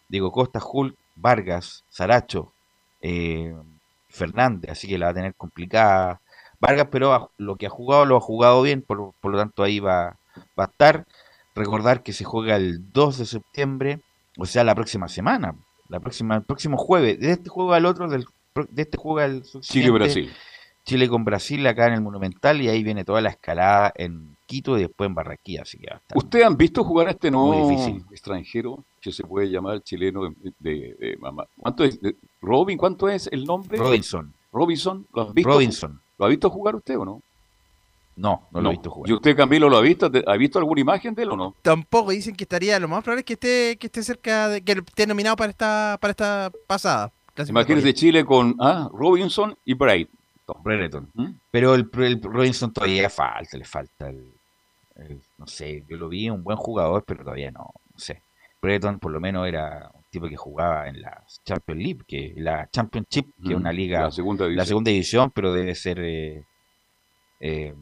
Speaker 5: Diego Costa, Hulk, Vargas, Saracho, eh, Fernández, así que la va a tener complicada Vargas, pero lo que ha jugado lo ha jugado bien, por, lo tanto ahí va, va a estar. Recordar que se juega el 2 de septiembre, o sea, la próxima semana, la próxima, el próximo jueves, de este juego al otro, del, de este juego al
Speaker 2: Chile-Brasil.
Speaker 5: Chile con Brasil acá en el Monumental y ahí viene toda la escalada en Quito y después en Barranquilla. Así que
Speaker 2: ¿Ustedes han visto jugar a este nuevo extranjero que se puede llamar chileno de, mamá? ¿Cuánto es? Robin, ¿cuánto es el nombre?
Speaker 5: Robinson.
Speaker 2: Robinson, ¿lo has visto?
Speaker 5: Robinson.
Speaker 2: ¿Lo ha visto jugar usted o no?
Speaker 5: No, no, lo he visto jugar.
Speaker 2: ¿Y usted, Camilo, lo ha visto? ¿Ha visto alguna imagen de él o no?
Speaker 8: Tampoco, dicen que estaría, lo más probable es que esté, que esté cerca, de, que esté nominado para esta, para esta pasada.
Speaker 2: Imagínese Chile con ah, Robinson y Bright.
Speaker 5: Brereton. ¿Mm? Pero el, Robinson todavía falta, le falta el, no sé, yo lo vi un buen jugador, pero todavía no, no sé. Brereton por lo menos era tipo que jugaba en la Champions League, que la Championship, que es una liga,
Speaker 2: la segunda
Speaker 5: división, la segunda división pero debe ser eh, eh,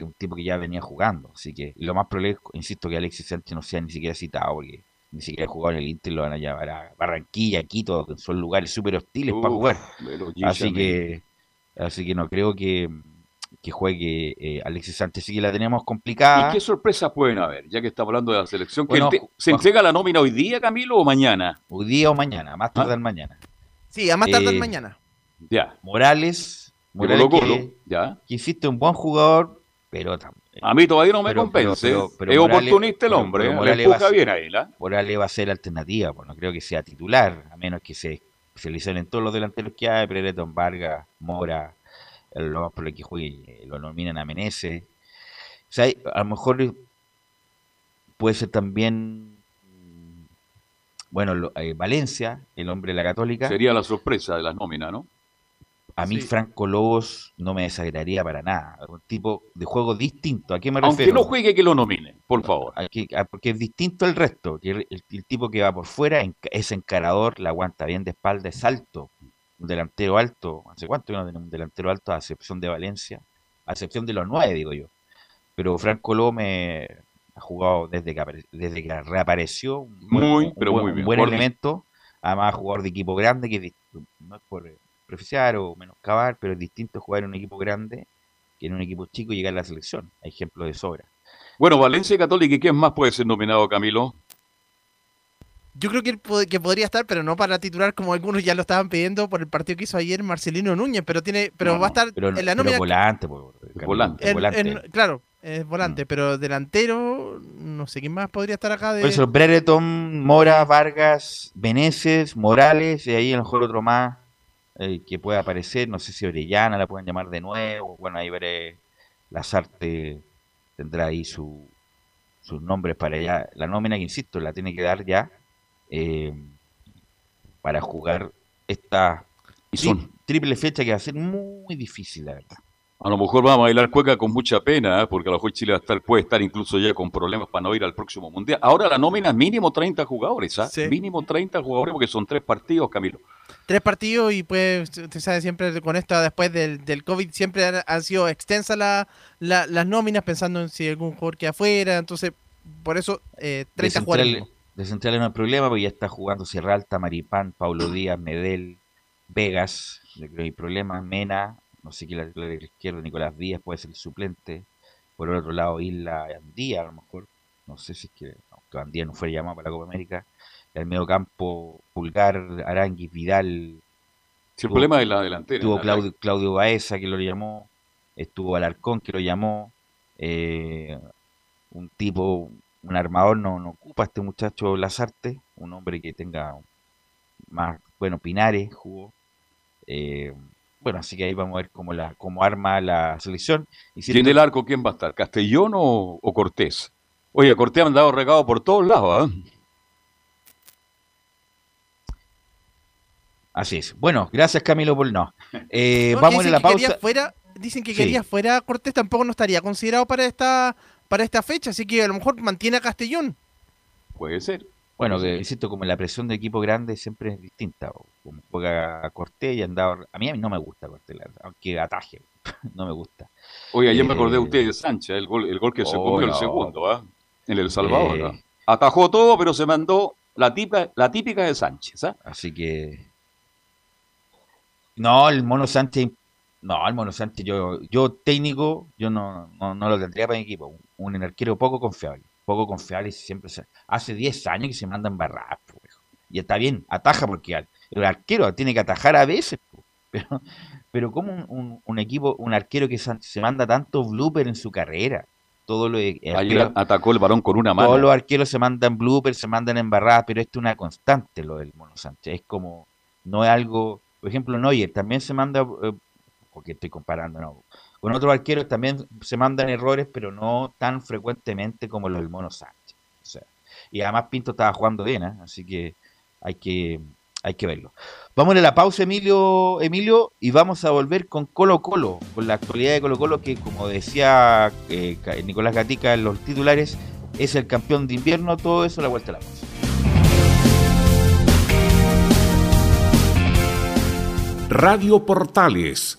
Speaker 5: un tipo que ya venía jugando. Así que lo más probable, insisto, que Alexis Sánchez no sea ni siquiera citado, porque ni siquiera ha jugado en el Inter, lo van a llevar a Barranquilla, Quito, que son lugares súper hostiles para jugar. Así que, así que no creo que, que juegue eh, Alexis Sánchez, sí que la tenemos complicada.
Speaker 2: ¿Y qué sorpresas pueden haber, ya que estamos hablando de la selección? ¿Se entrega la nómina hoy día, Camilo, o mañana?
Speaker 5: Hoy día o mañana, más tarde ¿Ah? mañana.
Speaker 8: Sí, a más tarde eh, mañana.
Speaker 5: Ya. Morales, Morales que,
Speaker 2: ya.
Speaker 5: que hiciste un buen jugador, pero
Speaker 2: a mí todavía no me convence. es oportunista el hombre, Morales va, bien ahí,
Speaker 5: Morales va a ser alternativa, pues no creo que sea titular, a menos que se, se lesionen todos los delanteros que hay, Prereton, Vargas, Mora, lo más por que juegue, eh, lo nominan a Menezes. O sea, a lo mejor puede ser también, bueno, eh, Valencia, el hombre de la Católica.
Speaker 2: Sería la sorpresa de las nóminas, ¿no?
Speaker 5: A mí Franco Lobos no me desagradaría para nada. Un tipo de juego distinto. ¿A qué me refiero?
Speaker 2: Aunque no juegue, que lo nomine, por favor.
Speaker 5: porque es distinto el resto. El, el, tipo que va por fuera es encarador, la aguanta bien de espalda, es alto un delantero alto. ¿Hace cuánto no tenemos un delantero alto a excepción de Valencia? A excepción de los nueve, digo yo. Pero Franco López ha jugado desde que, desde que reapareció.
Speaker 2: muy, pero muy bien.
Speaker 5: Un buen elemento. Además, jugador de equipo grande, que no es por preficiar o menoscabar, pero es distinto jugar en un equipo grande que en un equipo chico y llegar a la selección. Hay ejemplos de sobra.
Speaker 2: Bueno, Valencia y Católica, ¿y quién más puede ser nominado, Camilo?
Speaker 8: Yo creo que, que podría estar, pero no para titular como algunos ya lo estaban pidiendo por el partido que hizo ayer Marcelino Núñez, pero tiene pero va a estar
Speaker 5: en
Speaker 8: la nómina.
Speaker 5: volante,
Speaker 2: volante.
Speaker 8: claro, es volante, mm. pero delantero, no sé quién más podría estar acá. De...
Speaker 5: Por eso, Brereton, Mora, Vargas, Veneces, Morales, y ahí a lo mejor otro más. Eh, que pueda aparecer. No sé si Orellana la pueden llamar de nuevo. Bueno, ahí veré. Lazarte tendrá ahí su, sus nombres para allá. La nómina que, insisto, la tiene que dar ya eh, para jugar esta triple fecha que va a ser muy difícil, la verdad.
Speaker 2: A lo mejor vamos a bailar cueca con mucha pena, ¿eh? porque a lo mejor Chile va a estar, puede estar incluso ya con problemas para no ir al próximo mundial. Ahora la nómina es mínimo 30 jugadores, ¿ah? Mínimo 30 jugadores porque son tres partidos, Camilo.
Speaker 8: Tres partidos y pues, usted sabe, siempre con esto después del, del COVID siempre han, sido extensas la, las nóminas pensando en si algún jugador queda afuera, entonces por eso eh, 30 jugadores.
Speaker 5: De central no hay problema porque ya está jugando Sierra Alta, Maripán, Paulo Díaz, Medel, Vegas, creo que hay problemas, Mena, no sé quién la izquierda, Nicolás Díaz puede ser el suplente. Por el otro lado, Isla Andía, a lo mejor. No sé si es que, aunque Andía no fue llamado para la Copa América. El medio campo, Pulgar, Aranguis, Vidal.
Speaker 2: Sí, el problema de la delantera.
Speaker 5: Estuvo Claudio, Claudio Baeza, que lo llamó. Estuvo Alarcón, que lo llamó. Eh, un tipo, un armador no, no ocupa este muchacho Lazarte. Un hombre que tenga más, bueno, Pinares jugó. Eh, bueno, así que ahí vamos a ver cómo, la, cómo arma la selección.
Speaker 2: Y si ¿Tiene el arco quién va a estar? ¿Castellón o, Cortés? Oye, Cortés han dado regado por todos lados. ¿eh?
Speaker 5: Así es. Bueno, gracias Camilo por no. Eh, vamos a la pausa.
Speaker 8: Fuera, dicen que quería fuera Cortés, tampoco no estaría considerado para esta, para esta fecha, así que a lo mejor mantiene a Castellón.
Speaker 2: Puede ser.
Speaker 5: Bueno, que insisto, como la presión de equipo grande siempre es distinta. Como juega Cortés y andaba. A mí, a mí no me gusta Cortés, aunque ataje, no me gusta.
Speaker 2: Oye, ayer me acordé de eh, usted de Sánchez, el gol, el gol que se oh, comió el segundo, ¿ah? En El Salvador. Eh, Atajó todo, pero se mandó la, tipa, la típica de Sánchez. ¿ah?
Speaker 5: Así que. No, el Mono Sánchez. No, el Mono Sánchez, yo, yo técnico, yo no, no, no lo tendría para mi equipo. Un arquero poco confiable poco confiable y siempre se... Hace 10 años que se manda barrar, y está bien, ataja porque el arquero tiene que atajar a veces, pero, pero como un, equipo, un arquero que se, manda tanto blooper en su carrera, todo lo
Speaker 2: Ayer atacó el balón con una mano.
Speaker 5: Todos los arqueros se mandan blooper, se mandan embarradas, pero esto es una constante lo del Mono Sánchez. Es como, no es algo, por ejemplo, Neuer también se manda, eh, porque estoy comparando, no, con otros arqueros también se mandan errores, pero no tan frecuentemente como los del Mono Sánchez. O sea, y además Pinto estaba jugando bien, ¿eh? así que hay que hay que verlo. Vamos a la pausa, Emilio, Emilio, y vamos a volver con Colo Colo, con la actualidad de Colo Colo, que como decía eh, Nicolás Gatica en los titulares, es el campeón de invierno, todo eso la vuelta a la pausa.
Speaker 10: Radio Portales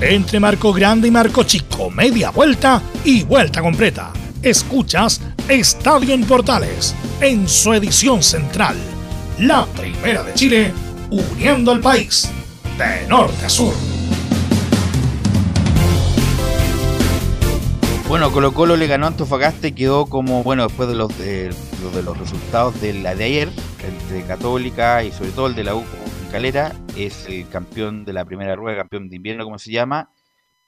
Speaker 1: Entre Marco Grande y Marco Chico, media vuelta y vuelta completa. Escuchas Estadio en Portales en su edición central. La primera de Chile, uniendo al país de norte a sur.
Speaker 5: Bueno, Colo Colo le ganó a Antofagasta y quedó como, bueno, después de los de, de los resultados de la de ayer, entre Católica y sobre todo el de la U Calera, es el campeón de la primera rueda, campeón de invierno, como se llama.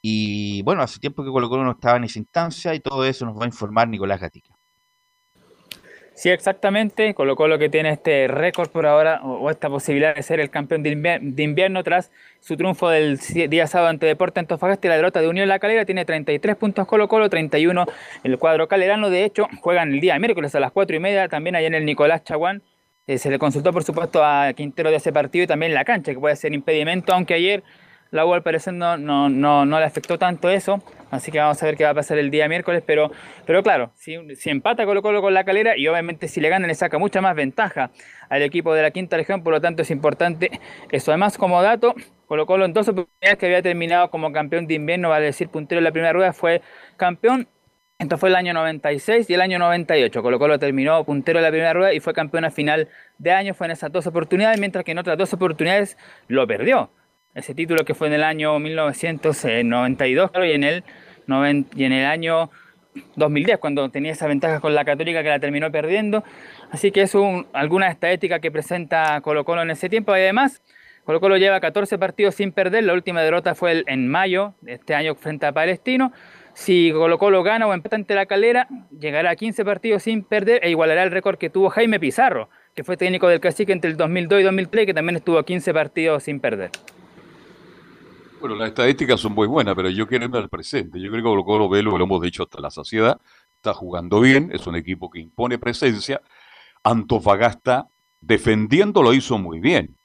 Speaker 5: Y bueno, hace tiempo que Colo Colo no estaba en esa instancia y todo eso nos va a informar Nicolás Gatica.
Speaker 3: Sí, exactamente. Colo Colo que tiene este récord por ahora, o, esta posibilidad de ser el campeón de invierno tras su triunfo del día sábado ante Deporte Antofagasta y la derrota de Unión La Calera. Tiene 33 puntos Colo Colo, 31 el cuadro calerano. De hecho, juegan el día miércoles a las 4 y media, también allá en el Nicolás Chaguán. Eh, se le consultó, por supuesto, a Quintero de ese partido y también la cancha, que puede ser impedimento, aunque ayer la U al parecer no, no, no, no le afectó tanto eso. Así que vamos a ver qué va a pasar el día miércoles. Pero, pero claro, si, empata Colo Colo con la calera y obviamente si le gana le saca mucha más ventaja al equipo de la quinta región. Por lo tanto es importante eso. Además, como dato, Colo Colo en dos oportunidades que había terminado como campeón de invierno, vale decir puntero en la primera rueda, fue campeón. Esto fue el año 96 y el año 98. Colo Colo terminó puntero en la primera rueda y fue campeón a final de año. Fue en esas dos oportunidades, mientras que en otras dos oportunidades lo perdió. Ese título que fue en el año 1992 claro, y en el y en el año 2010 cuando tenía esa ventaja con la Católica que la terminó perdiendo. Así que es un, alguna estadística que presenta Colo Colo en ese tiempo. Y además Colo Colo lleva 14 partidos sin perder. La última derrota fue el, en mayo de este año frente a Palestino si Colo Colo gana o empata ante la calera llegará a 15 partidos sin perder e igualará el récord que tuvo Jaime Pizarro que fue técnico del Cacique entre el 2002 y 2003 que también estuvo 15 partidos sin perder
Speaker 2: bueno, las estadísticas son muy buenas, pero yo quiero irme al presente. Yo creo que Colo Colo Velo, lo hemos dicho hasta la saciedad, está jugando bien, es un equipo que impone presencia. Antofagasta, defendiendo, lo hizo muy bien.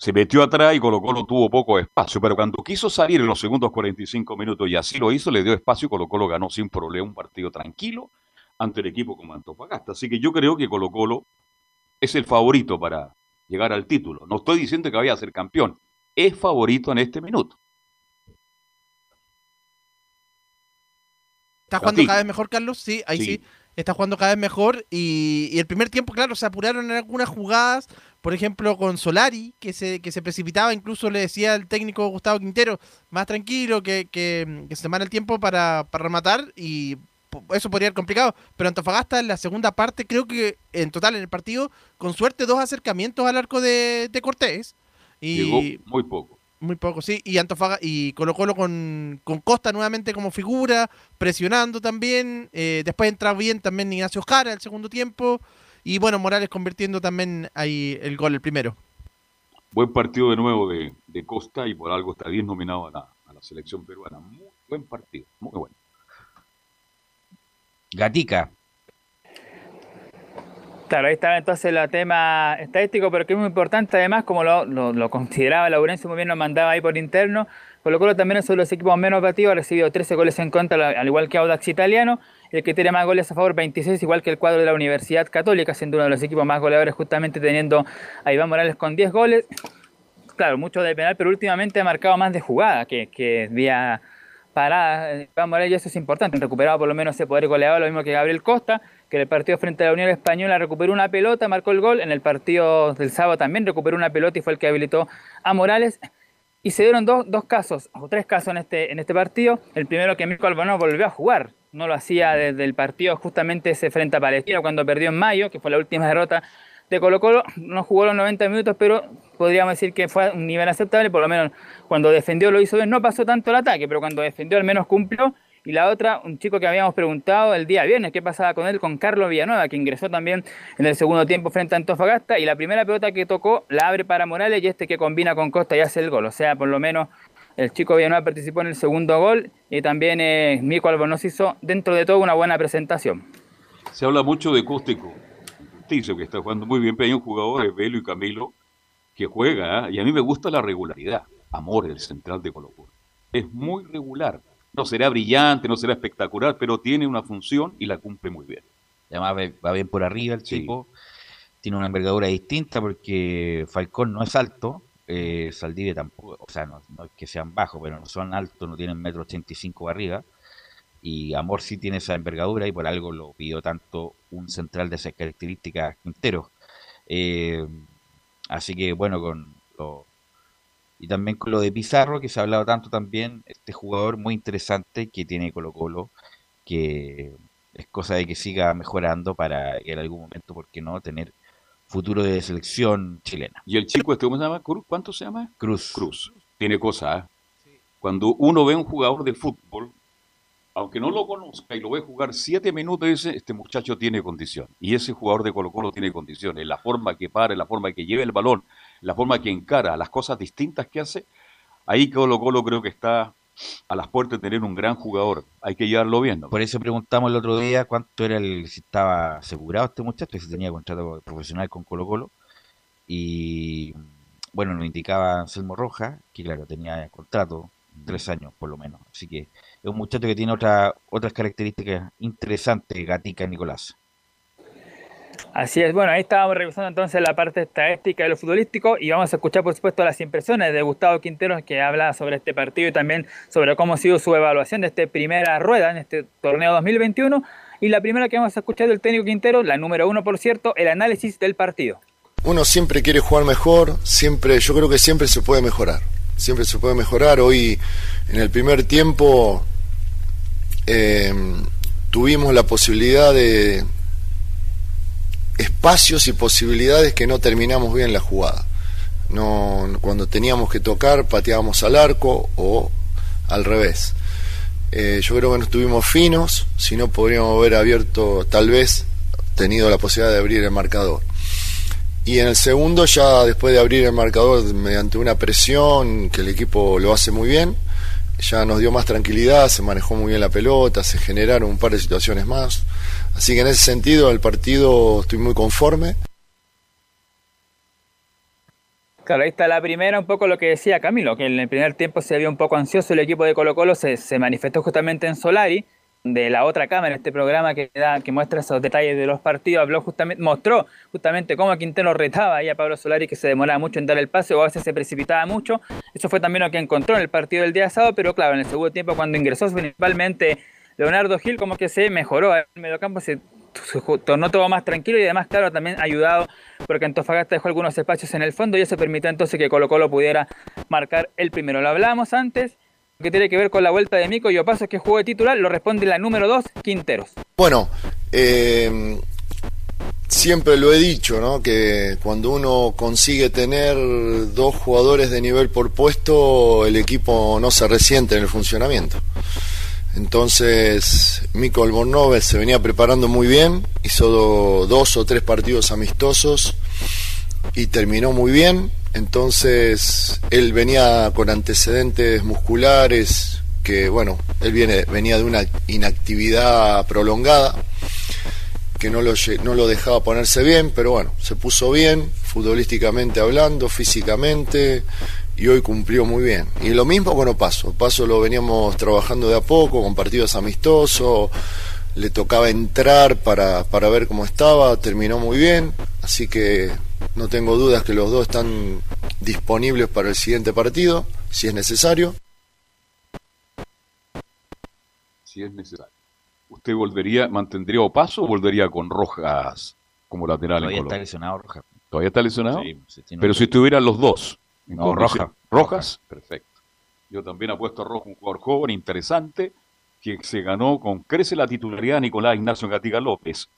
Speaker 2: Se metió atrás y Colo Colo tuvo poco espacio, pero cuando quiso salir en los segundos 45 minutos y así lo hizo, le dio espacio y Colo Colo ganó sin problema un partido tranquilo ante el equipo como Antofagasta. Así que yo creo que Colo Colo es el favorito para llegar al título. No estoy diciendo que vaya a ser campeón, es favorito en este minuto.
Speaker 8: ¿Está jugando cada vez mejor, Carlos? Sí, ahí sí. sí. Está jugando cada vez mejor. Y, y, el primer tiempo, claro, se apuraron en algunas jugadas. Por ejemplo, con Solari, que se, que se precipitaba. Incluso le decía al técnico Gustavo Quintero, más tranquilo, que, que, que se tomara el tiempo para, para rematar. Y eso podría ser complicado. Pero Antofagasta en la segunda parte, creo que en total en el partido, con suerte, dos acercamientos al arco de, de Cortés. Y
Speaker 2: Llegó muy poco.
Speaker 8: Muy poco, sí. Y Antofaga y Colo Colo con, con Costa nuevamente como figura, presionando también. Eh, después entra bien también Ignacio Jara el segundo tiempo. Y bueno, Morales convirtiendo también ahí el gol, el primero.
Speaker 2: Buen partido de nuevo de, de Costa y por algo está bien nominado a la, a la selección peruana. Muy buen partido, muy bueno.
Speaker 5: Gatica.
Speaker 3: Claro, ahí estaba entonces el tema estadístico, pero que es muy importante además, como lo, lo, lo consideraba Laurencio muy bien, nos mandaba ahí por interno. Colo Colo también es uno de los equipos menos batidos, ha recibido 13 goles en contra, al igual que Audax Italiano. El que tiene más goles a favor, 26, igual que el cuadro de la Universidad Católica, siendo uno de los equipos más goleadores, justamente teniendo a Iván Morales con 10 goles. Claro, mucho de penal, pero últimamente ha marcado más de jugada que, que vía parada. Iván Morales, y eso es importante, recuperado por lo menos ese poder goleador, lo mismo que Gabriel Costa que en el partido frente a la Unión Española recuperó una pelota, marcó el gol, en el partido del sábado también recuperó una pelota y fue el que habilitó a Morales. Y se dieron dos, dos casos, o tres casos en este, en este partido. El primero que Mirko Albano volvió a jugar, no lo hacía desde el partido justamente ese frente a Palestina cuando perdió en mayo, que fue la última derrota de Colo Colo. No jugó los 90 minutos, pero podríamos decir que fue un nivel aceptable, por lo menos cuando defendió lo hizo bien. No pasó tanto el ataque, pero cuando defendió al menos cumplió Y la otra, un chico que habíamos preguntado el día viernes qué pasaba con él, con Carlos Villanueva, que ingresó también en el segundo tiempo frente a Antofagasta. Y la primera pelota que tocó la abre para Morales y este que combina con Costa y hace el gol. O sea, por lo menos el chico Villanueva participó en el segundo gol y también eh, Mico Albornoz hizo dentro de todo una buena presentación.
Speaker 2: Se habla mucho de con justicia, que está jugando muy bien, pero hay un jugador, es Velo y Camilo, que juega, ¿eh? y a mí me gusta la regularidad. Amor, el central de Colo Colo. Es muy regular. No será brillante, no será espectacular, pero tiene una función y la cumple muy bien.
Speaker 5: Además va bien por arriba el chico. Tiene una envergadura distinta porque Falcón no es alto. Eh, Saldivia tampoco, o sea, no, no es que sean bajos, pero no son altos, no tienen metro ochenta y cinco arriba. Y Amor sí tiene esa envergadura y por algo lo pidió tanto un central de esas características Quintero. Eh, así que bueno, con lo, y también con lo de Pizarro, que se ha hablado tanto también, este jugador muy interesante que tiene Colo Colo, que es cosa de que siga mejorando para que en algún momento, ¿por qué no?, tener futuro de selección chilena.
Speaker 2: Y el chico este, ¿cómo se llama? Cruz, ¿Cuánto se llama?
Speaker 5: Cruz.
Speaker 2: Cruz. Tiene cosas. ¿eh? Cuando uno ve a un jugador de fútbol, aunque no lo conozca y lo ve jugar siete minutos, dice, este muchacho tiene condición. Y ese jugador de Colo Colo tiene condiciones. La forma que para, la forma que lleva el balón, la forma que encara, las cosas distintas que hace. Ahí Colo Colo creo que está a las puertas de tener un gran jugador. Hay que llevarlo bien. ¿no?
Speaker 5: Por eso preguntamos el otro día cuánto era el, si estaba asegurado este muchacho, si tenía contrato profesional con Colo Colo. Y bueno, nos indicaba Anselmo Roja, que claro, tenía contrato, tres años por lo menos. Así que es un muchacho que tiene otra, otras características interesantes, Gatica Nicolás.
Speaker 3: Así es, bueno, ahí estábamos revisando entonces la parte estadística de lo futbolístico y vamos a escuchar por supuesto las impresiones de Gustavo Quinteros que habla sobre este partido y también sobre cómo ha sido su evaluación de esta primera rueda en este torneo 2021 y la primera que vamos a escuchar del técnico Quintero, la número uno por cierto, el análisis del partido.
Speaker 11: Uno siempre quiere jugar mejor, siempre, yo creo que siempre se puede mejorar, siempre se puede mejorar. Hoy en el primer tiempo eh, tuvimos la posibilidad de espacios y posibilidades que no terminamos bien la jugada. No, cuando teníamos que tocar pateábamos al arco o al revés. Eh, yo creo que no estuvimos finos, si no podríamos haber abierto, tal vez, tenido la posibilidad de abrir el marcador. Y en el segundo, ya después de abrir el marcador mediante una presión que el equipo lo hace muy bien, ya nos dio más tranquilidad, se manejó muy bien la pelota, se generaron un par de situaciones más. Así que en ese sentido, el partido estoy muy conforme.
Speaker 3: Claro, ahí está la primera, un poco lo que decía Camilo, que en el primer tiempo se vio un poco ansioso el equipo de Colo Colo, se, manifestó justamente en Solari, de la otra cámara, este programa que da, que muestra esos detalles de los partidos, habló justamente, mostró justamente cómo Quintero retaba ahí a Pablo Solari que se demoraba mucho en dar el pase o a veces se precipitaba mucho. Eso fue también lo que encontró en el partido del día sábado, pero claro, en el segundo tiempo cuando ingresó principalmente Leonardo Gil como que se mejoró en el mediocampo, se, tornó todo más tranquilo y además, claro, también ayudado porque Antofagasta dejó algunos espacios en el fondo y eso permitió entonces que Colo Colo pudiera marcar el primero. Lo hablábamos antes, que tiene que ver con la vuelta de Mico y Opasos que jugó de titular, lo responde la número 2, Quinteros.
Speaker 11: Bueno, eh, siempre lo he dicho, ¿no? Que cuando uno consigue tener dos jugadores de nivel por puesto, el equipo no se resiente en el funcionamiento. Entonces, Mico Albornoz se venía preparando muy bien, hizo do- dos o tres partidos amistosos y terminó muy bien. Entonces, él venía con antecedentes musculares que, bueno, él viene, venía de una inactividad prolongada que no lo, no lo dejaba ponerse bien, pero bueno, se puso bien, futbolísticamente hablando, físicamente, y hoy cumplió muy bien. Y lo mismo con Opaso. Opaso lo veníamos trabajando de a poco, con partidos amistosos, le tocaba entrar para, para ver cómo estaba, terminó muy bien, así que no tengo dudas que los dos están disponibles para el siguiente partido, si es necesario.
Speaker 2: Si es necesario. ¿Usted volvería, mantendría Opaso o volvería con Rojas como lateral
Speaker 5: Todavía
Speaker 2: en
Speaker 5: está lesionado Rojas.
Speaker 2: ¿Todavía está lesionado?
Speaker 5: Sí,
Speaker 2: Pero si estuvieran los dos.
Speaker 5: No,
Speaker 2: condición-
Speaker 5: Rojas.
Speaker 2: Rojas, perfecto. Yo también apuesto a Rojas, un jugador joven, interesante, que se ganó con crece la titularidad de Nicolás Ignacio Gatica López.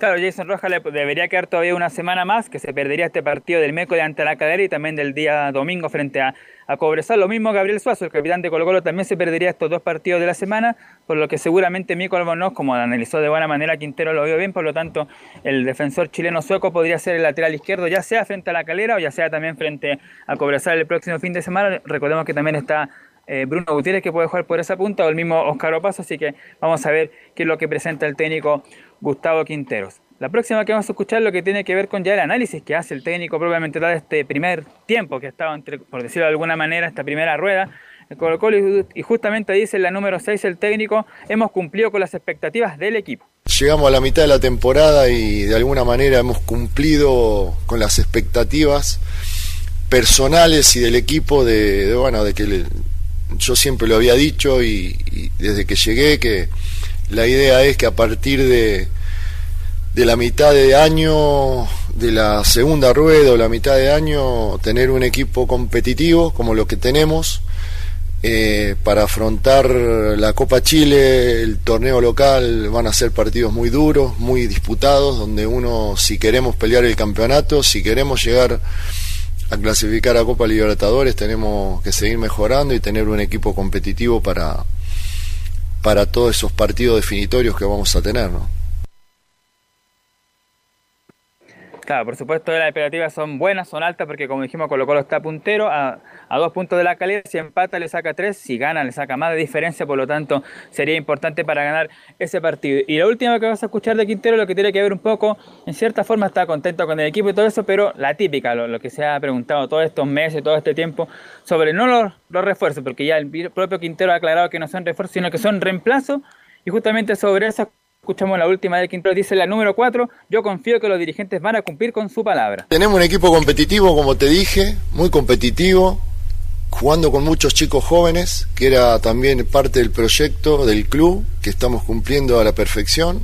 Speaker 3: Claro, Jason Rojas le debería quedar todavía una semana más, que se perdería este partido del miércoles ante la cadera y también del día domingo frente a, a Cobresal. Lo mismo Gabriel Suazo, el capitán de Colo Colo, también se perdería estos dos partidos de la semana, por lo que seguramente Mico Albornoz, como analizó de buena manera Quintero, lo vio bien, por lo tanto el defensor chileno sueco podría ser el lateral izquierdo, ya sea frente a la calera o ya sea también frente a Cobresal el próximo fin de semana. Recordemos que también está eh, Bruno Gutiérrez que puede jugar por esa punta o el mismo Oscar Opaso, así que vamos a ver qué es lo que presenta el técnico Gustavo Quinteros. La próxima que vamos a escuchar lo que tiene que ver con ya el análisis que hace el técnico propiamente de este primer tiempo que ha estado, entre, por decirlo de alguna manera, esta primera rueda. El Colo Colo y- justamente dice en la número 6 el técnico, hemos cumplido con las expectativas del equipo.
Speaker 11: Llegamos a la mitad de la temporada y de alguna manera hemos cumplido con las expectativas personales y del equipo de, de, bueno de que yo siempre lo había dicho y, desde que llegué que la idea es que a partir de de la mitad de año de la segunda rueda o la mitad de año tener un equipo competitivo como lo que tenemos eh, para afrontar la Copa Chile, el torneo local, van a ser partidos muy duros, muy disputados, donde uno, si queremos pelear el campeonato, si queremos llegar a clasificar a Copa Libertadores, tenemos que seguir mejorando y tener un equipo competitivo para, para todos esos partidos definitorios que vamos a tener. ¿no?
Speaker 3: Por supuesto las expectativas son buenas, son altas, porque como dijimos Colo Colo está puntero a, dos puntos de la calidad, si empata le saca tres, si gana le saca más de diferencia, por lo tanto sería importante para ganar ese partido. Y lo último que vas a escuchar de Quintero, lo que tiene que ver un poco, en cierta forma está contento con el equipo y todo eso, pero la típica, lo, que se ha preguntado todos estos meses, todo este tiempo, sobre no los, refuerzos, porque ya el propio Quintero ha aclarado que no son refuerzos, sino que son reemplazos, y justamente sobre eso escuchamos la última de Quintero, dice la número 4, yo confío que los dirigentes van a cumplir con su palabra.
Speaker 11: Tenemos un equipo competitivo, como te dije, muy competitivo, jugando con muchos chicos jóvenes, que era también parte del proyecto del club, que estamos cumpliendo a la perfección.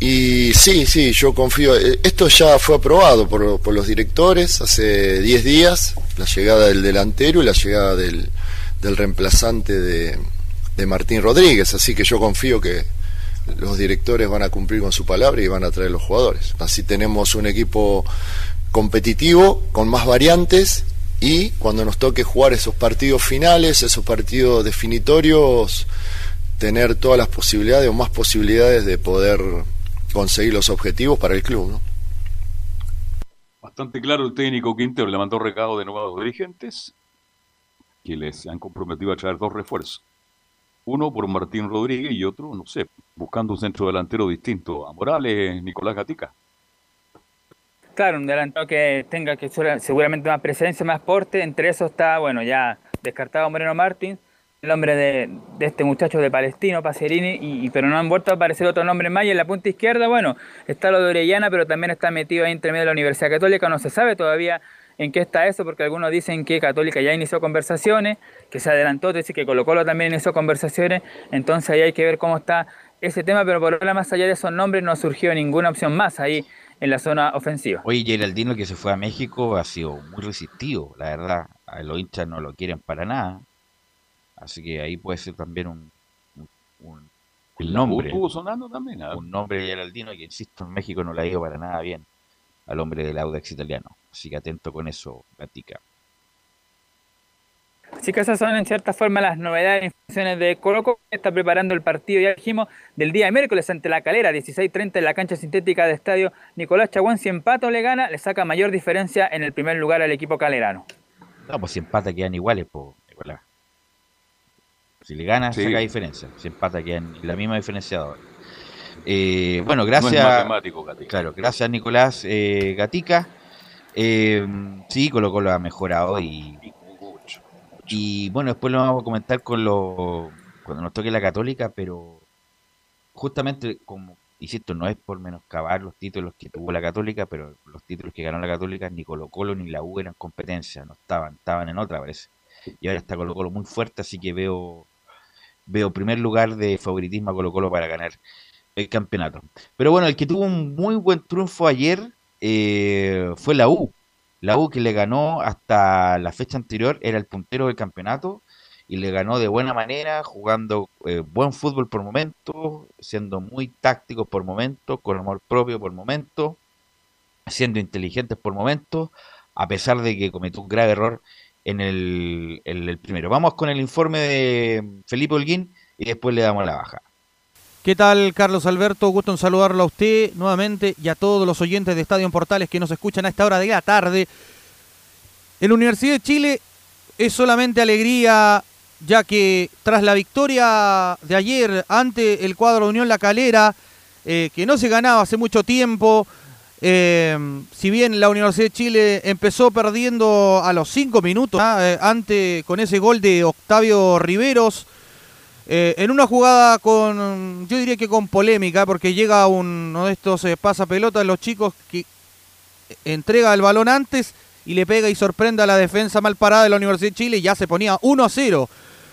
Speaker 11: Y sí, sí, yo confío. eh, Esto ya fue aprobado por, los directores hace 10 días, la llegada del delantero y la llegada del, del reemplazante de Martín Rodríguez, así que yo confío que los directores van a cumplir con su palabra y van a traer los jugadores. Así tenemos un equipo competitivo, con más variantes y cuando nos toque jugar esos partidos finales, esos partidos definitorios, tener todas las posibilidades o más posibilidades de poder conseguir los objetivos para el club.
Speaker 2: Bastante claro el técnico Quintero le mandó recado de nuevo a los dirigentes que les han comprometido a traer dos refuerzos. Uno por Martín Rodríguez y otro, no sé, buscando un centro delantero distinto a Morales, Nicolás Gatica.
Speaker 3: Claro, un delantero que tenga que seguramente más presencia, más porte. Entre eso está, bueno, ya descartado Moreno Martín, el nombre de, este muchacho de Palestino, Pacerini, y- pero no han vuelto a aparecer otro nombre más. Y en la punta izquierda, bueno, está lo de Orellana, pero también está metido ahí entre medio de la Universidad Católica. No se sabe todavía en qué está eso, porque algunos dicen que Católica ya inició conversaciones, que se adelantó, dice que Colo Colo también inició conversaciones. Entonces ahí hay que ver cómo está ese tema, pero por ahora, más allá de esos nombres, no surgió ninguna opción más ahí en la zona ofensiva.
Speaker 5: Oye, Geraldino que se fue a México ha sido muy resistido, la verdad. A los hinchas no lo quieren para nada. Así que ahí puede ser también un, un, un- un
Speaker 2: El nombre.
Speaker 5: nombre.
Speaker 2: estuvo sonando también. ¿ah?
Speaker 5: Un nombre de Geraldino que, insisto, en México no le ha ido para nada bien al hombre del Audax italiano. Así que atento con eso, Gatica.
Speaker 3: Así que esas son en cierta forma las novedades e informaciones de Colo Colo, que está preparando el partido, ya dijimos, del día de miércoles ante la calera, 16.30 en la cancha sintética de estadio Nicolás Chaguán. Si empata o le gana, le saca mayor diferencia en el primer lugar al equipo calerano.
Speaker 5: No, pues si empata quedan iguales, po, Nicolás. Si le gana,
Speaker 2: Sí.
Speaker 5: saca diferencia. Si empata quedan la misma diferencia de ahora. Eh, bueno,
Speaker 2: No
Speaker 5: gracias.
Speaker 2: matemático, Gatica.
Speaker 5: Claro, gracias Nicolás eh, Gatica. Eh, sí, Colo Colo ha mejorado y, y bueno, después lo vamos a comentar con lo cuando nos toque la Católica, pero justamente como insisto, no es por menoscabar los títulos que tuvo la Católica, pero los títulos que ganó la Católica ni Colo Colo ni la U eran competencia, no estaban, estaban en otra parece. Y ahora está Colo Colo muy fuerte, así que veo veo primer lugar de favoritismo a Colo Colo para ganar el campeonato. Pero bueno, el que tuvo un muy buen triunfo ayer eh, fue la U. La U que le ganó hasta la fecha anterior, era el puntero del campeonato y le ganó de buena manera, jugando eh, buen fútbol por momentos, siendo muy tácticos por momentos, con amor propio por momentos, siendo inteligentes por momentos, a pesar de que cometió un grave error en el, el primero. Vamos con el informe de Felipe Holguín y después le damos la baja.
Speaker 4: ¿Qué tal, Carlos Alberto? Gusto en saludarlo a usted nuevamente y a todos los oyentes de Estadio en Portales que nos escuchan a esta hora de la tarde. En la Universidad de Chile es solamente alegría, ya que tras la victoria de ayer ante el cuadro de Unión La Calera, eh, que no se ganaba hace mucho tiempo, eh, si bien la Universidad de Chile empezó perdiendo a los cinco minutos, ¿ah? eh, con ese gol de Octavio Riveros, eh, en una jugada con, yo diría que con polémica, porque llega uno de estos eh, pasapelotas los chicos que entrega el balón antes y le pega y sorprende a la defensa mal parada de la Universidad de Chile y ya se ponía 1 a 0.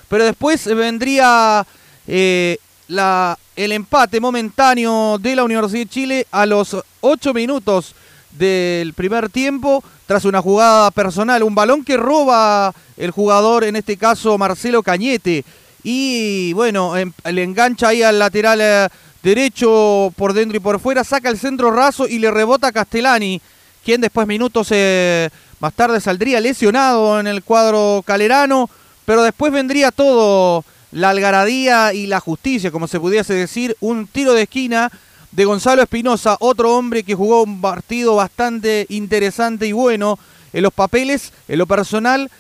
Speaker 4: Pero después vendría eh, la, el empate momentáneo de la Universidad de Chile a los 8 minutos del primer tiempo tras una jugada personal, un balón que roba el jugador, en este caso Marcelo Cañete y bueno, em, le engancha ahí al lateral eh, derecho por dentro y por fuera, saca el centro raso y le rebota a Castellani, quien después minutos eh, más tarde saldría lesionado en el cuadro calerano, pero después vendría todo la algaradía y la justicia, como se pudiese decir, un tiro de esquina de Gonzalo Espinosa, otro hombre que jugó un partido bastante interesante y bueno en los papeles, en lo personal,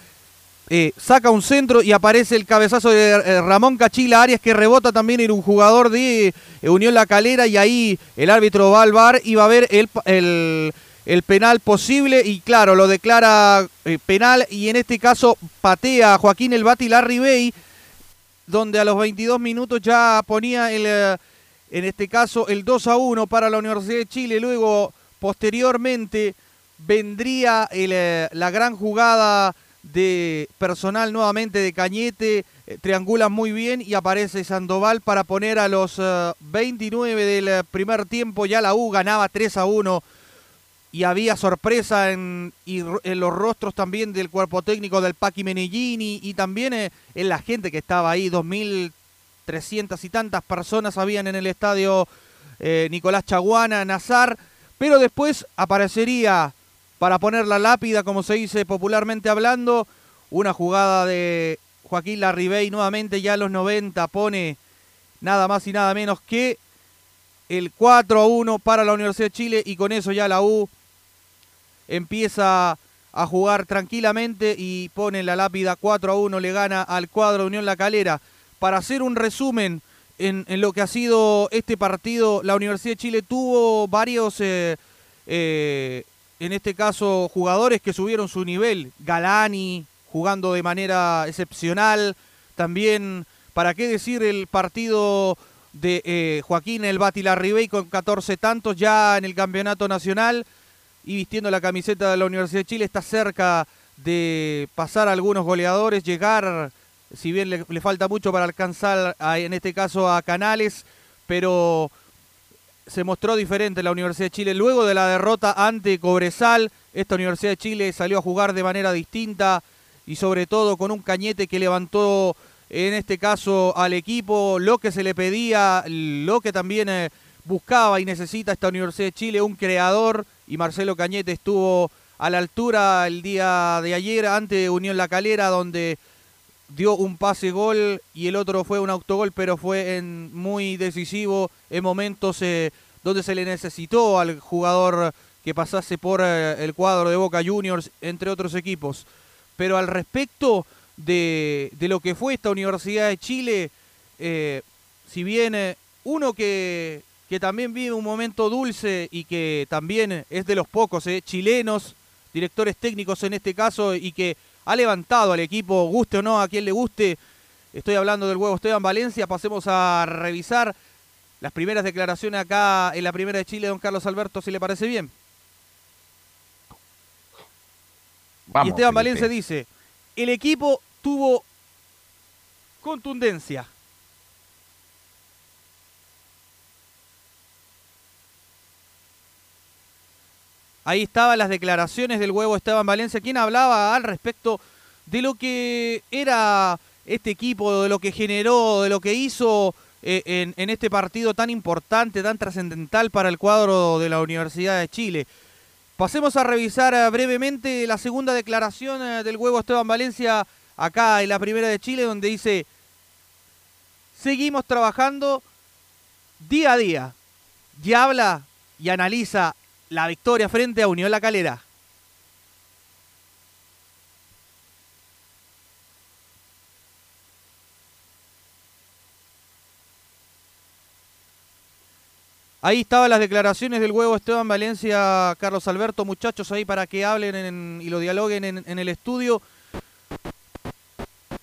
Speaker 4: eh, saca un centro y aparece el cabezazo de eh, Ramón Cachila Arias que rebota también en un jugador de eh, Unión La Calera y ahí el árbitro va al bar y va a ver el, el, penal posible y claro, lo declara penal y en este caso patea a Joaquín El Bati Larribey donde a los 22 minutos ya ponía el, en este caso el 2 a 1 para la Universidad de Chile, luego posteriormente vendría la gran jugada de personal nuevamente de Cañete, eh, triangula muy bien y aparece Sandoval para poner a los 29 eh, del eh, primer tiempo, ya la U ganaba 3 a 1 y había sorpresa en, en los rostros también del cuerpo técnico del Paqui Menellini y también en la gente que estaba ahí, 2.300 y tantas personas habían en el estadio Nicolás Chaguana, Nazar, pero después aparecería para poner la lápida, como se dice popularmente hablando. Una jugada de Joaquín Larribey nuevamente ya a los 90 pone nada más y nada menos que el 4 a 1 para la Universidad de Chile y con eso ya la U empieza a jugar tranquilamente y pone la lápida 4 a 1, le gana al cuadro de Unión La Calera. Para hacer un resumen en, lo que ha sido este partido, la Universidad de Chile tuvo varios eh, eh, en este caso jugadores que subieron su nivel, Galani jugando de manera excepcional, también, ¿para qué decir el partido de eh, Joaquín El Bati Larribey con 14 tantos ya en el campeonato nacional y vistiendo la camiseta de la Universidad de Chile está cerca de pasar a algunos goleadores, llegar, si bien le, falta mucho para alcanzar en este caso a Canales, pero se mostró diferente la Universidad de Chile. Luego de la derrota ante Cobresal, esta Universidad de Chile salió a jugar de manera distinta y sobre todo con un cañete que levantó en este caso al equipo lo que se le pedía, lo que también eh, buscaba y necesita esta Universidad de Chile, un creador y Marcelo Cañete estuvo a la altura el día de ayer ante Unión La Calera donde dio un pase gol y el otro fue un autogol, pero fue en, muy decisivo en momentos eh, donde se le necesitó al jugador que pasase por eh, el cuadro de Boca Juniors, entre otros equipos. Pero al respecto de, lo que fue esta Universidad de Chile, eh, si bien uno que también vive un momento dulce y que también es de los pocos chilenos, directores técnicos en este caso, y que ha levantado al equipo, guste o no, a quien le guste. Estoy hablando del huevo Esteban Valencia. Pasemos a revisar las primeras declaraciones acá en la primera de Chile, don Carlos Alberto, si le parece bien. y Esteban Valencia dice, el equipo tuvo contundencia. Ahí estaban las declaraciones del huevo Esteban Valencia, quien hablaba al respecto de lo que era este equipo, de lo que generó, de lo que hizo eh, en, este partido tan importante, tan trascendental para el cuadro de la Universidad de Chile. Pasemos a revisar eh, brevemente la segunda declaración eh, del huevo Esteban Valencia acá en la primera de Chile, donde dice, seguimos trabajando día a día. Y habla y analiza la victoria frente a Unión La Calera. Ahí estaban las declaraciones del huevo Esteban Valencia, Carlos Alberto, muchachos ahí para que hablen en- y lo dialoguen en, en el estudio.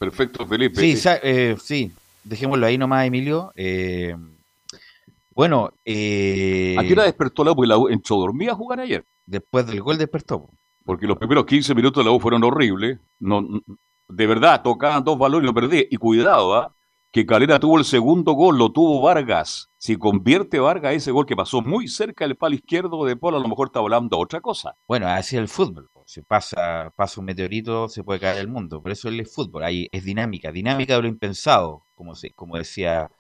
Speaker 2: Perfecto, Felipe.
Speaker 5: Sí, eh, sí, dejémoslo ahí nomás, Emilio. Eh, bueno, eh,
Speaker 2: ¿A qué hora despertó la U? Porque la U entró dormida a jugar ayer.
Speaker 5: después del gol despertó.
Speaker 2: Porque los primeros 15 minutos de la U fueron horribles. No, de verdad, tocaban dos balones y lo perdí. Y cuidado, ¿ah? que Calera tuvo el segundo gol, lo tuvo Vargas. Si convierte Vargas ese gol que pasó muy cerca del palo izquierdo de Polo, a lo mejor está hablando otra cosa.
Speaker 5: Bueno, así es el fútbol. Si pasa, pasa un meteorito, se puede caer el mundo. Por eso es fútbol. Ahí es dinámica, dinámica de lo impensado, como, se, como decía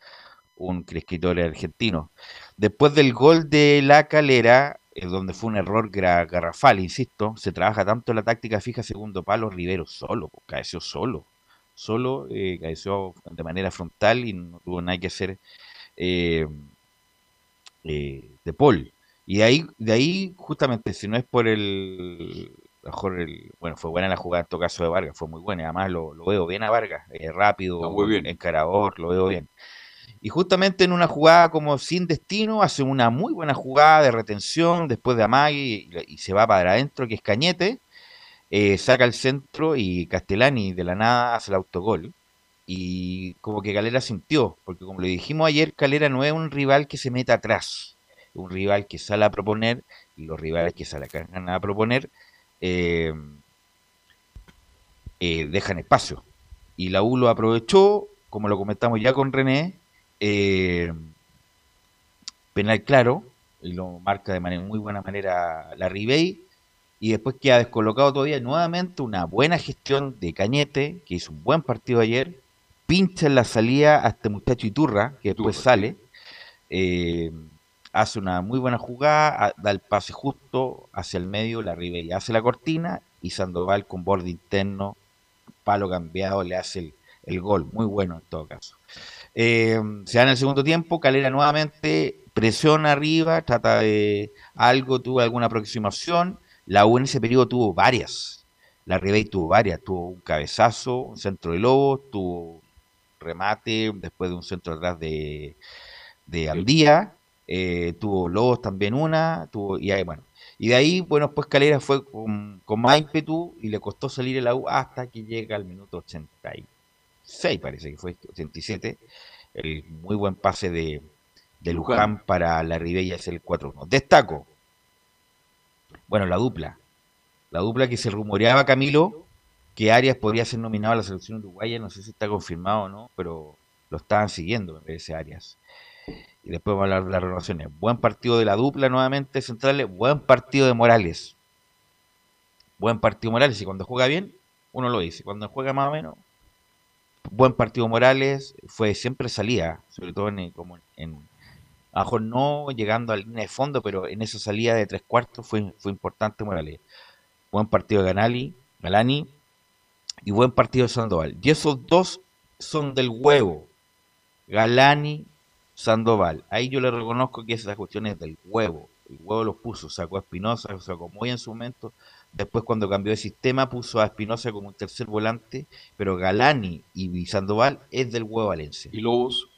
Speaker 5: un escritor argentino. Después del gol de la calera, eh, donde fue un error garrafal, insisto, se trabaja tanto la táctica fija segundo palo, Rivero solo, po, caeció solo. Solo eh, caeció de manera frontal y no tuvo nada que hacer eh, eh, de Paul. Y de ahí, de ahí, justamente, si no es por el, mejor el, bueno, fue buena la jugada en todo caso de Vargas, fue muy buena, además lo, lo veo bien a Vargas, rápido,
Speaker 2: muy bien.
Speaker 5: encarador, lo veo bien. Y justamente en una jugada como sin destino, hace una muy buena jugada de retención después de Amagui y, se va para adentro, que es Cañete, eh, saca el centro y Castellani de la nada hace el autogol. Y como que Calera sintió, porque como le dijimos ayer, Calera no es un rival que se meta atrás, un rival que sale a proponer, y los rivales que salen a proponer eh, eh, dejan espacio. Y la U lo aprovechó, como lo comentamos ya con René, eh, penal claro, y lo marca de manera muy buena manera la Ribey, y después queda descolocado todavía nuevamente una buena gestión de Cañete, que hizo un buen partido ayer, pincha en la salida a este muchacho Iturra, que después sale, eh, hace una muy buena jugada, a- da el pase justo hacia el medio, la Ribey hace la cortina, y Sandoval con borde interno, palo cambiado, le hace el, el gol, muy bueno en todo caso. Eh, se da en el segundo tiempo, Calera nuevamente presiona arriba, trata de algo, tuvo alguna aproximación. La U en ese periodo tuvo varias. La Ribey tuvo varias, tuvo un cabezazo, un centro de Lobo, tuvo remate después de un centro atrás de, de Andía, eh, tuvo Lobos también una, tuvo, y ahí, bueno. Y de ahí, bueno, pues Calera fue con, con más ímpetu y le costó salir el U hasta que llega al minuto 86, parece que fue 87, el muy buen pase de, de Luján para la Ribella es el 4-1. Destaco, bueno, la dupla. La dupla que se rumoreaba, Camilo, que Arias podría ser nominado a la selección uruguaya, no sé si está confirmado o no, pero lo estaban siguiendo, me parece, Arias. Y después vamos a hablar de las renovaciones. Buen partido de la dupla nuevamente centrales, buen partido de Morales. Buen partido Morales, y cuando juega bien, uno lo dice. Cuando juega más o menos, buen partido Morales, fue siempre salida, sobre todo en, como en, no llegando a la línea de fondo, pero en esa salida de tres cuartos fue, fue importante Morales. Buen partido de Ganali, Galani y buen partido de Sandoval. Y esos dos son del huevo. Galani, Sandoval. Ahí yo le reconozco que esas cuestiones del huevo. El huevo los puso, sacó a Espinosa, sacó muy en su momento. Después cuando cambió de sistema puso a Espinosa como un tercer volante, pero Galani y Sandoval es del huevo Valencia.
Speaker 2: Y Lobos,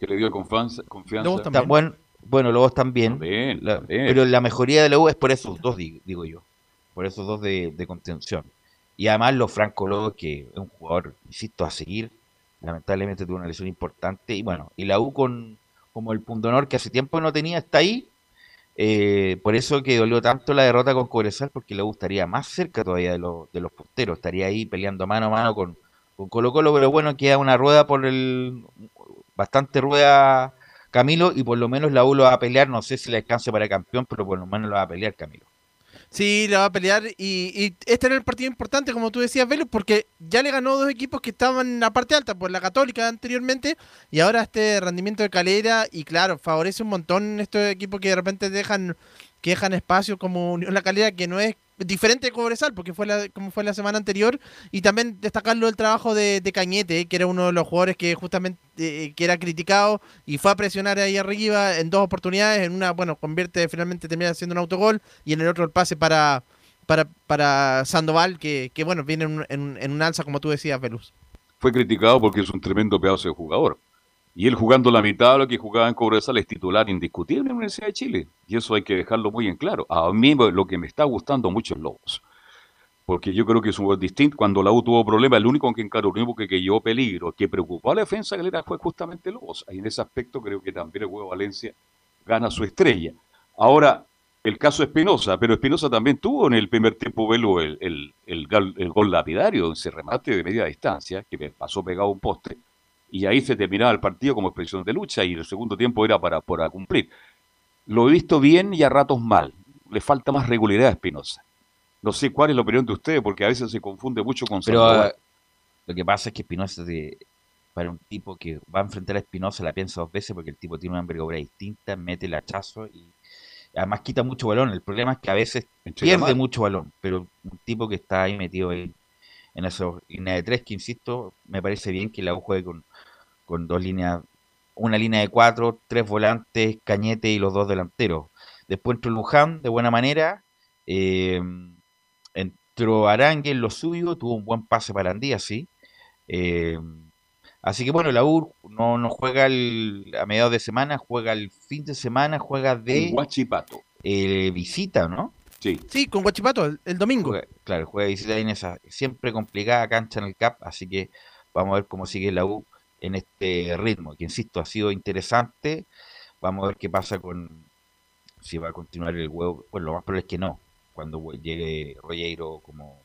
Speaker 2: que le dio confianza. confianza.
Speaker 5: Está buen- bueno, Lobos también. La- pero la mejoría de la U es por esos dos, di- digo yo. Por esos dos de, de contención. Y además los Franco Lobos, que es un jugador, insisto, a seguir. Lamentablemente tuvo una lesión importante. Y bueno, y la U con como el punto honor que hace tiempo no tenía, está ahí. Eh, por eso que dolió tanto la derrota con Cobresal, porque le gustaría más cerca todavía de, de los punteros. Estaría ahí peleando mano a mano con, con Colo Colo, pero bueno, queda una rueda por el... Bastante rueda Camilo, y por lo menos la U lo va a pelear. No sé si le alcance para campeón, pero por lo menos lo va a pelear Camilo.
Speaker 8: Sí, le va a pelear y, y este era el partido importante, como tú decías, Velus, porque ya le ganó dos equipos que estaban en la parte alta, por la Católica anteriormente, y ahora este rendimiento de Calera, y claro, favorece un montón estos equipos que de repente dejan, que dejan espacio como Unión La Calera, que no es diferente de Cobresal, porque fue la, como fue la semana anterior, y también destacarlo el trabajo de, Cañete, eh, que era uno de los jugadores que justamente eh, que era criticado y fue a presionar ahí arriba en dos oportunidades, en una, bueno, convierte, finalmente termina haciendo un autogol, y en el otro el pase para para, para Sandoval, que, que bueno, viene en, en- en un alza, como tú decías, Velus.
Speaker 2: Fue criticado porque es un tremendo pedazo de jugador. Y él jugando la mitad de lo que jugaba en Cobresal es titular indiscutible en la Universidad de Chile. Y eso hay que dejarlo muy en claro. A mí lo que me está gustando mucho es Lobos. Porque yo creo que es un jugador distinto. Cuando la U tuvo problemas, el único que encaró, el único que, que llevó peligro, que preocupó a la defensa galera fue justamente Lobos. Y en ese aspecto creo que también el juego Valencia gana su estrella. Ahora, el caso Espinosa, pero Espinosa también tuvo en el primer tiempo Velo el, el, el, el gol lapidario, ese remate de media distancia, que pasó pegado a un poste, y ahí se terminaba el partido como expresión de lucha, y el segundo tiempo era para, para cumplir. Lo he visto bien y a ratos mal. Le falta más regularidad a Espinosa. No sé cuál es la opinión de ustedes, porque a veces se confunde mucho con
Speaker 5: Pero
Speaker 2: Sandoval.
Speaker 5: lo que pasa es que Espinosa, para un tipo que va a enfrentar a Espinosa, la piensa dos veces porque el tipo tiene una envergadura distinta, mete el hachazo y además quita mucho balón. El problema es que a veces
Speaker 2: Entrega
Speaker 5: pierde
Speaker 2: mal.
Speaker 5: mucho balón, pero un tipo que está ahí metido ahí en esa línea de tres, que insisto, me parece bien que la juegue con, con dos líneas, una línea de cuatro, tres volantes, Cañete y los dos delanteros. Después entró Luján de buena manera. eh, entró Arangue en lo suyo, tuvo un buen pase para Andía, sí. Eh, así que bueno, la U no, no juega el- a mediados de semana, juega el fin de semana, juega de
Speaker 2: En Huachipato.
Speaker 5: eh, visita, ¿no?
Speaker 2: Sí.
Speaker 8: Sí, con Guachipato, el, el domingo.
Speaker 5: Juega- claro, juega de visita en esa siempre complicada cancha en el CAP, así que vamos a ver cómo sigue la U en este ritmo, que insisto, ha sido interesante. Vamos a ver qué pasa con si va a continuar el huevo. Bueno, lo más probable es que no, cuando llegue Rollero como,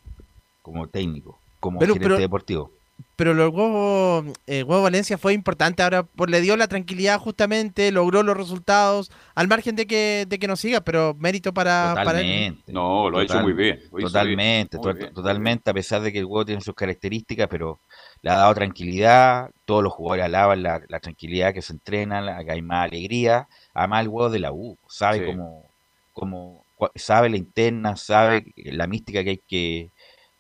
Speaker 5: como técnico, como
Speaker 8: Pero-
Speaker 5: gerente
Speaker 8: pero-
Speaker 5: deportivo.
Speaker 8: Pero luego eh, Huevo Valencia fue importante ahora, por, le dio la tranquilidad justamente, logró los resultados, al margen de que, de que no siga, pero mérito para, para él.
Speaker 5: Totalmente.
Speaker 2: No, lo ha hecho muy bien.
Speaker 5: Totalmente,
Speaker 2: bien, muy
Speaker 5: to-
Speaker 2: bien.
Speaker 5: totalmente, a pesar de que el juego tiene sus características, pero le ha dado tranquilidad, todos los jugadores alaban la, la tranquilidad que se entrenan, la, que hay más alegría, además el juego de la U, sabe
Speaker 2: Sí.
Speaker 5: cómo, cómo- sabe la interna, sabe la mística que hay que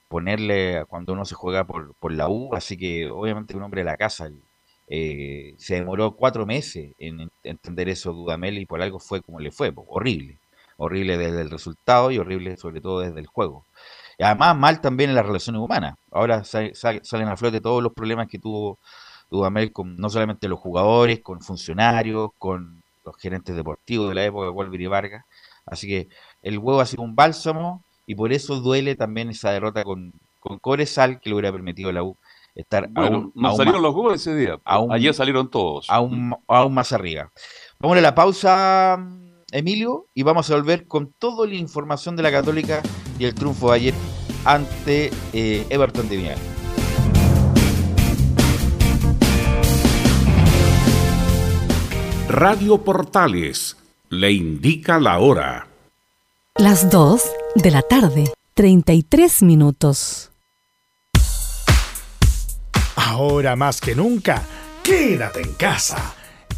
Speaker 5: ponerle cuando uno se juega por, por la U, así que obviamente un hombre de la casa, eh, se demoró cuatro meses en en- entender eso Dudamel y por algo fue como le fue, horrible, horrible desde el resultado y horrible sobre todo desde el juego. Y además mal también en las relaciones humanas. Ahora sa- sa- salen a flote todos los problemas que tuvo Dudamel con no solamente los jugadores, con funcionarios, con los gerentes deportivos de la época, Wolver y Vargas. Así que el huevo ha sido un bálsamo y por eso duele también esa derrota con, con Cobresal que le hubiera permitido a la U estar
Speaker 2: Bueno,
Speaker 5: aún,
Speaker 2: no
Speaker 5: aún
Speaker 2: salieron
Speaker 5: más-
Speaker 2: los goles ese día.
Speaker 5: aún-
Speaker 2: Ayer salieron todos.
Speaker 5: aún, aún más arriba. Vamos a la pausa, Emilio, y vamos a volver con toda la información de la Católica y el triunfo de ayer ante eh, Everton de.
Speaker 10: Radio Portales le indica la hora.
Speaker 12: Las 2 de la tarde, 33 minutos.
Speaker 1: Ahora más que nunca, quédate en casa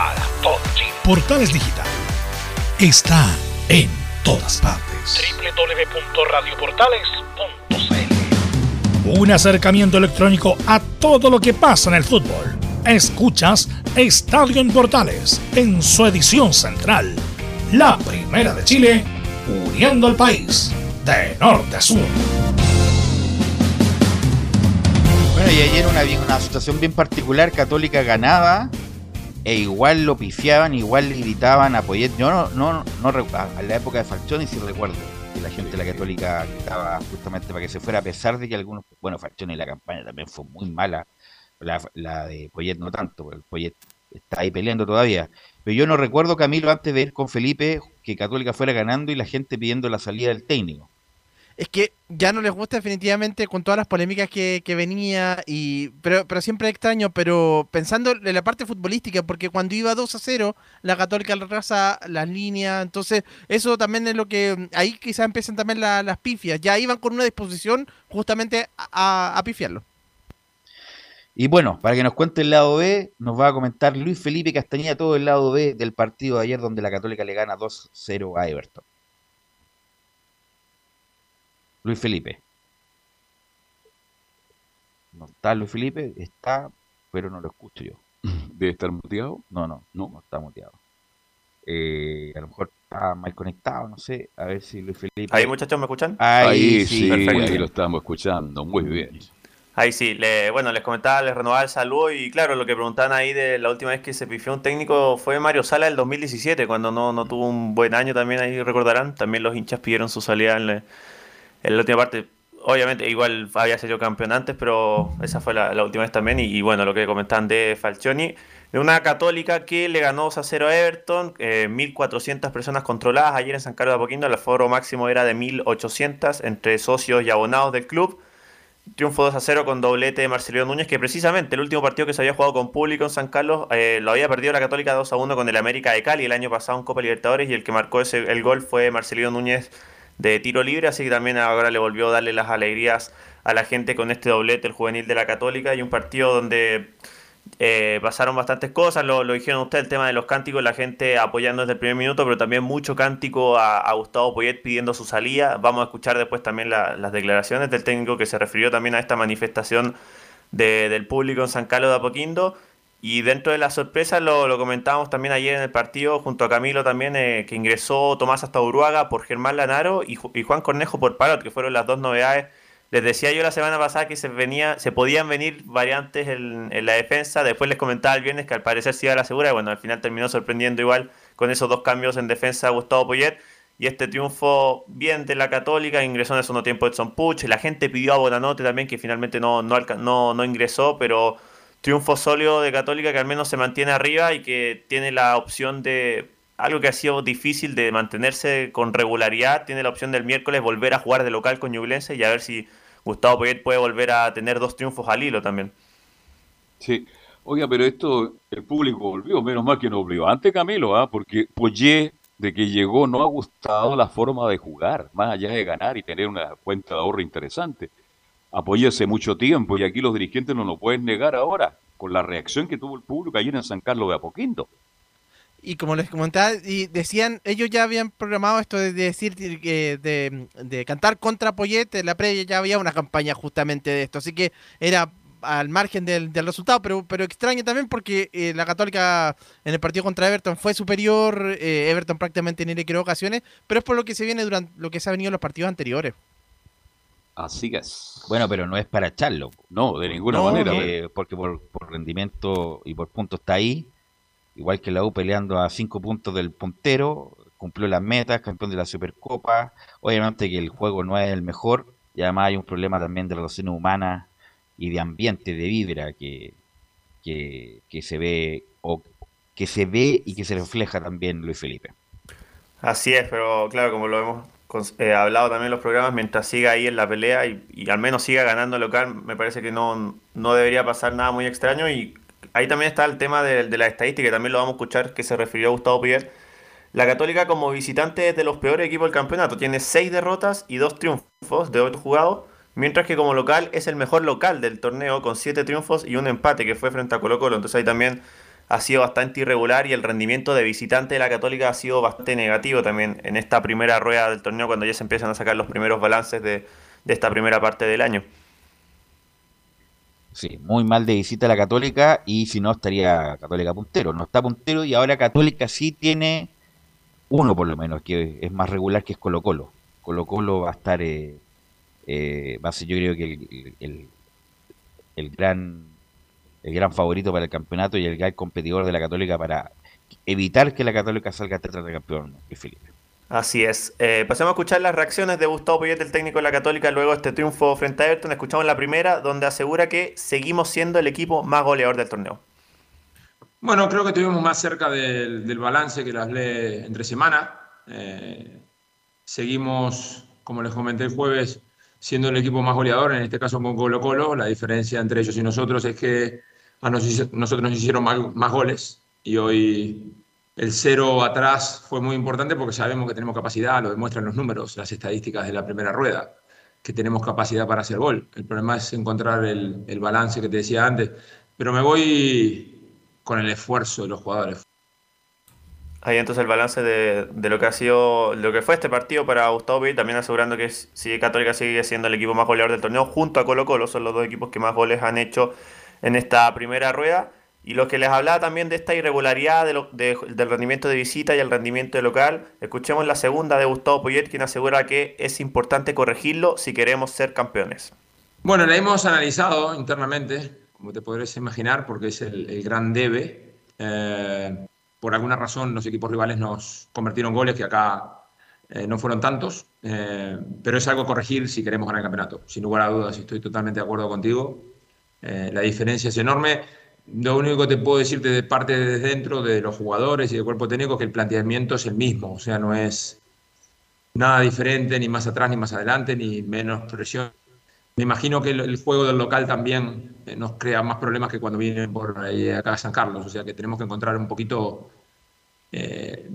Speaker 13: Para todo Chile.
Speaker 1: Portales Digital está en todas partes.
Speaker 13: www.radioportales.cl
Speaker 1: Un acercamiento electrónico a todo lo que pasa en el fútbol. Escuchas Estadio en Portales en su edición central. La primera de Chile, uniendo al país de norte a sur.
Speaker 5: Bueno, y ayer una, una situación bien particular, Católica ganaba e igual lo pifiaban, igual le gritaban a Poyet. Yo no, no, no, recu- a la época de Falcioni sí recuerdo que la gente de la Católica gritaba justamente para que se fuera, a pesar de que algunos, bueno, Falcioni la campaña también fue muy mala, la, la de Poyet no tanto, porque Poyet está ahí peleando todavía. Pero yo no recuerdo, Camilo, antes de ir con Felipe, que Católica fuera ganando y la gente pidiendo la salida del técnico.
Speaker 8: Es que ya no les gusta definitivamente con todas las polémicas que, venía, y pero, pero siempre extraño, pero pensando en la parte futbolística, porque cuando iba 2 a 0, la Católica retrasa las líneas, entonces eso también es lo que, ahí quizás empiezan también la- las pifias, ya iban con una disposición justamente a- a pifiarlo.
Speaker 5: Y bueno, para que nos cuente el lado B, nos va a comentar Luis Felipe Castañeda todo el lado B del partido de ayer donde la Católica le gana 2-0 a Everton. Luis Felipe. No está Luis Felipe, está, pero no lo escucho yo.
Speaker 2: ¿Debe estar muteado?
Speaker 5: No, no, no, no está muteado. Eh, a lo mejor está mal conectado, no sé. A ver si Luis Felipe.
Speaker 6: Ahí, muchachos, ¿me escuchan?
Speaker 5: Ahí,
Speaker 2: Ahí
Speaker 5: sí,
Speaker 2: sí,
Speaker 6: perfecto.
Speaker 2: ahí lo estamos escuchando. Muy bien.
Speaker 6: Ahí sí, le- bueno, les comentaba, les renovaba el saludo y claro, lo que preguntaban ahí de la última vez que se pifió un técnico fue Mario Sala del 2017, cuando no, no tuvo un buen año también, ahí recordarán, también los hinchas pidieron su salida en la, en la última parte. Obviamente, igual había sido campeón antes, pero esa fue la, última vez también. Y, y bueno, lo que comentaban de Falcioni, de una católica que le ganó 2 a 0 a Everton, eh, 1.400 personas controladas ayer en San Carlos de Apoquindo, el aforo máximo era de 1.800 entre socios y abonados del club. Triunfo 2 a 0 con doblete de Marcelino Núñez, que precisamente el último partido que se había jugado con público en San Carlos eh, lo había perdido la Católica 2 a 1 con el América de Cali el año pasado en Copa Libertadores y el que marcó ese, el gol fue Marcelino Núñez de tiro libre, así que también ahora le volvió a darle las alegrías a la gente con este doblete, el juvenil de la Católica, y un partido donde eh, pasaron bastantes cosas, lo, dijeron ustedes, el tema de los cánticos, la gente apoyando desde el primer minuto, pero también mucho cántico a, Gustavo Poyet pidiendo su salida. Vamos a escuchar después también la- las declaraciones del técnico que se refirió también a esta manifestación de- del público en San Carlos de Apoquindo. Y dentro de la sorpresa, lo, comentábamos también ayer en el partido, junto a Camilo también, eh, que ingresó Tomás hasta Uruaga por Germán Lanaro y, Ju- y Juan Cornejo por Parot, que fueron las dos novedades. Les decía yo la semana pasada que se, venía, se podían venir variantes en, la defensa. Después les comentaba el viernes que al parecer se iba a la segura. Y bueno, al final terminó sorprendiendo igual con esos dos cambios en defensa Gustavo Poyet. Y este triunfo bien de la Católica, ingresó en el segundo tiempo Edson Puch. La gente pidió a Bonanote también, que finalmente no, no, no, no ingresó, pero triunfo sólido de Católica que al menos se mantiene arriba y que tiene la opción de algo que ha sido difícil de mantenerse con regularidad. Tiene la opción del miércoles volver a jugar de local con Ñublense y a ver si Gustavo Poyet puede volver a tener dos triunfos al hilo también.
Speaker 2: Sí. Oiga, pero esto, el público volvió, menos mal que no volvió. Antes Camilo, ¿ah? porque Poyet, de que llegó, no ha gustado la forma de jugar, más allá de ganar y tener una cuenta de ahorro interesante. Apoyé hace mucho tiempo y aquí los dirigentes no lo pueden negar ahora, con la reacción que tuvo el público ayer en San Carlos de Apoquindo.
Speaker 8: Y como les comentaba, y decían, ellos ya habían programado esto de decir de, de cantar contra Poyet, en la previa ya había una campaña justamente de esto, así que era al margen del, del resultado, pero, pero extraña también porque eh, la Católica en el partido contra Everton fue superior, eh, Everton prácticamente ni le creó ocasiones, pero es por lo que se viene durante lo que se ha venido en los partidos anteriores.
Speaker 2: Así es.
Speaker 5: Bueno, pero no es para echarlo.
Speaker 2: No, de ninguna
Speaker 5: No,
Speaker 2: manera.
Speaker 5: porque por, por rendimiento y por puntos está ahí. Igual que la U peleando a cinco puntos del puntero. Cumplió las metas, campeón de la Supercopa. Obviamente que el juego no es el mejor. Y además hay un problema también de relaciones humanas y de ambiente, de vibra que, que, que se ve o que se ve y que se refleja también Luis Felipe.
Speaker 6: Así es, pero claro, como lo hemos cons- eh, hablado también en los programas, mientras siga ahí en la pelea y, al menos siga ganando local, me parece que no, no debería pasar nada muy extraño. Y ahí también está el tema de, de la estadística, que también lo vamos a escuchar, que se refirió a Gustavo Pierre. La Católica como visitante es de los peores equipos del campeonato, tiene 6 derrotas y 2 triunfos de 8 jugados, mientras que como local es el mejor local del torneo con 7 triunfos y un empate que fue frente a Colo Colo. Entonces ahí también ha sido bastante irregular y el rendimiento de visitante de la Católica ha sido bastante negativo también en esta primera rueda del torneo cuando ya se empiezan a sacar los primeros balances de, de esta primera parte del año.
Speaker 5: Sí, muy mal de visita la Católica y si no estaría Católica puntero. No está puntero y ahora Católica sí tiene uno por lo menos que es más regular que es Colo Colo. Colo Colo va a estar, eh, eh, va a ser yo creo que el- el gran el gran favorito para el campeonato y el gran competidor de la Católica para evitar que la Católica salga tetracampeón, Felipe.
Speaker 6: Así es. Eh, pasemos a escuchar las reacciones de Gustavo Poyet, el técnico de la Católica, luego de este triunfo frente a Everton. Escuchamos la primera, donde asegura que seguimos siendo el equipo más goleador del torneo.
Speaker 14: Bueno, creo que estuvimos más cerca del, del balance que las hablé entre semana. Eh, seguimos, como les comenté el jueves, siendo el equipo más goleador, en este caso con Colo Colo. La diferencia entre ellos y nosotros es que a nos- nosotros nos hicieron más, más goles y hoy el cero atrás fue muy importante porque sabemos que tenemos capacidad, lo demuestran los números, las estadísticas de la primera rueda, que tenemos capacidad para hacer gol. El problema es encontrar el, el balance que te decía antes. Pero me voy con el esfuerzo de los jugadores.
Speaker 6: Ahí entonces el balance de, de lo que ha sido, lo que fue este partido para Gustavo Poyet, también asegurando que si Católica sigue siendo el equipo más goleador del torneo, junto a Colo Colo, son los dos equipos que más goles han hecho en esta primera rueda. Y lo que les hablaba también de esta irregularidad del rendimiento de visita y el rendimiento de local, escuchemos la segunda de Gustavo Poyet, quien asegura que es importante corregirlo si queremos ser campeones.
Speaker 14: Bueno, la hemos analizado internamente, como te podrás imaginar, porque es el, el gran debe. Eh, por alguna razón los equipos rivales nos convirtieron goles que acá eh, no fueron tantos, eh, pero es algo a corregir si queremos ganar el campeonato. Sin lugar a dudas, estoy totalmente de acuerdo contigo. Eh, la diferencia es enorme. Lo único que te puedo decirte de parte de dentro de los jugadores y del cuerpo técnico es que el planteamiento es el mismo, o sea, no es nada diferente, ni más atrás ni más adelante, ni menos presión. Me imagino que el, juego del local también eh, nos crea más problemas que cuando vienen por ahí acá a San Carlos, o sea que tenemos que encontrar un poquito eh,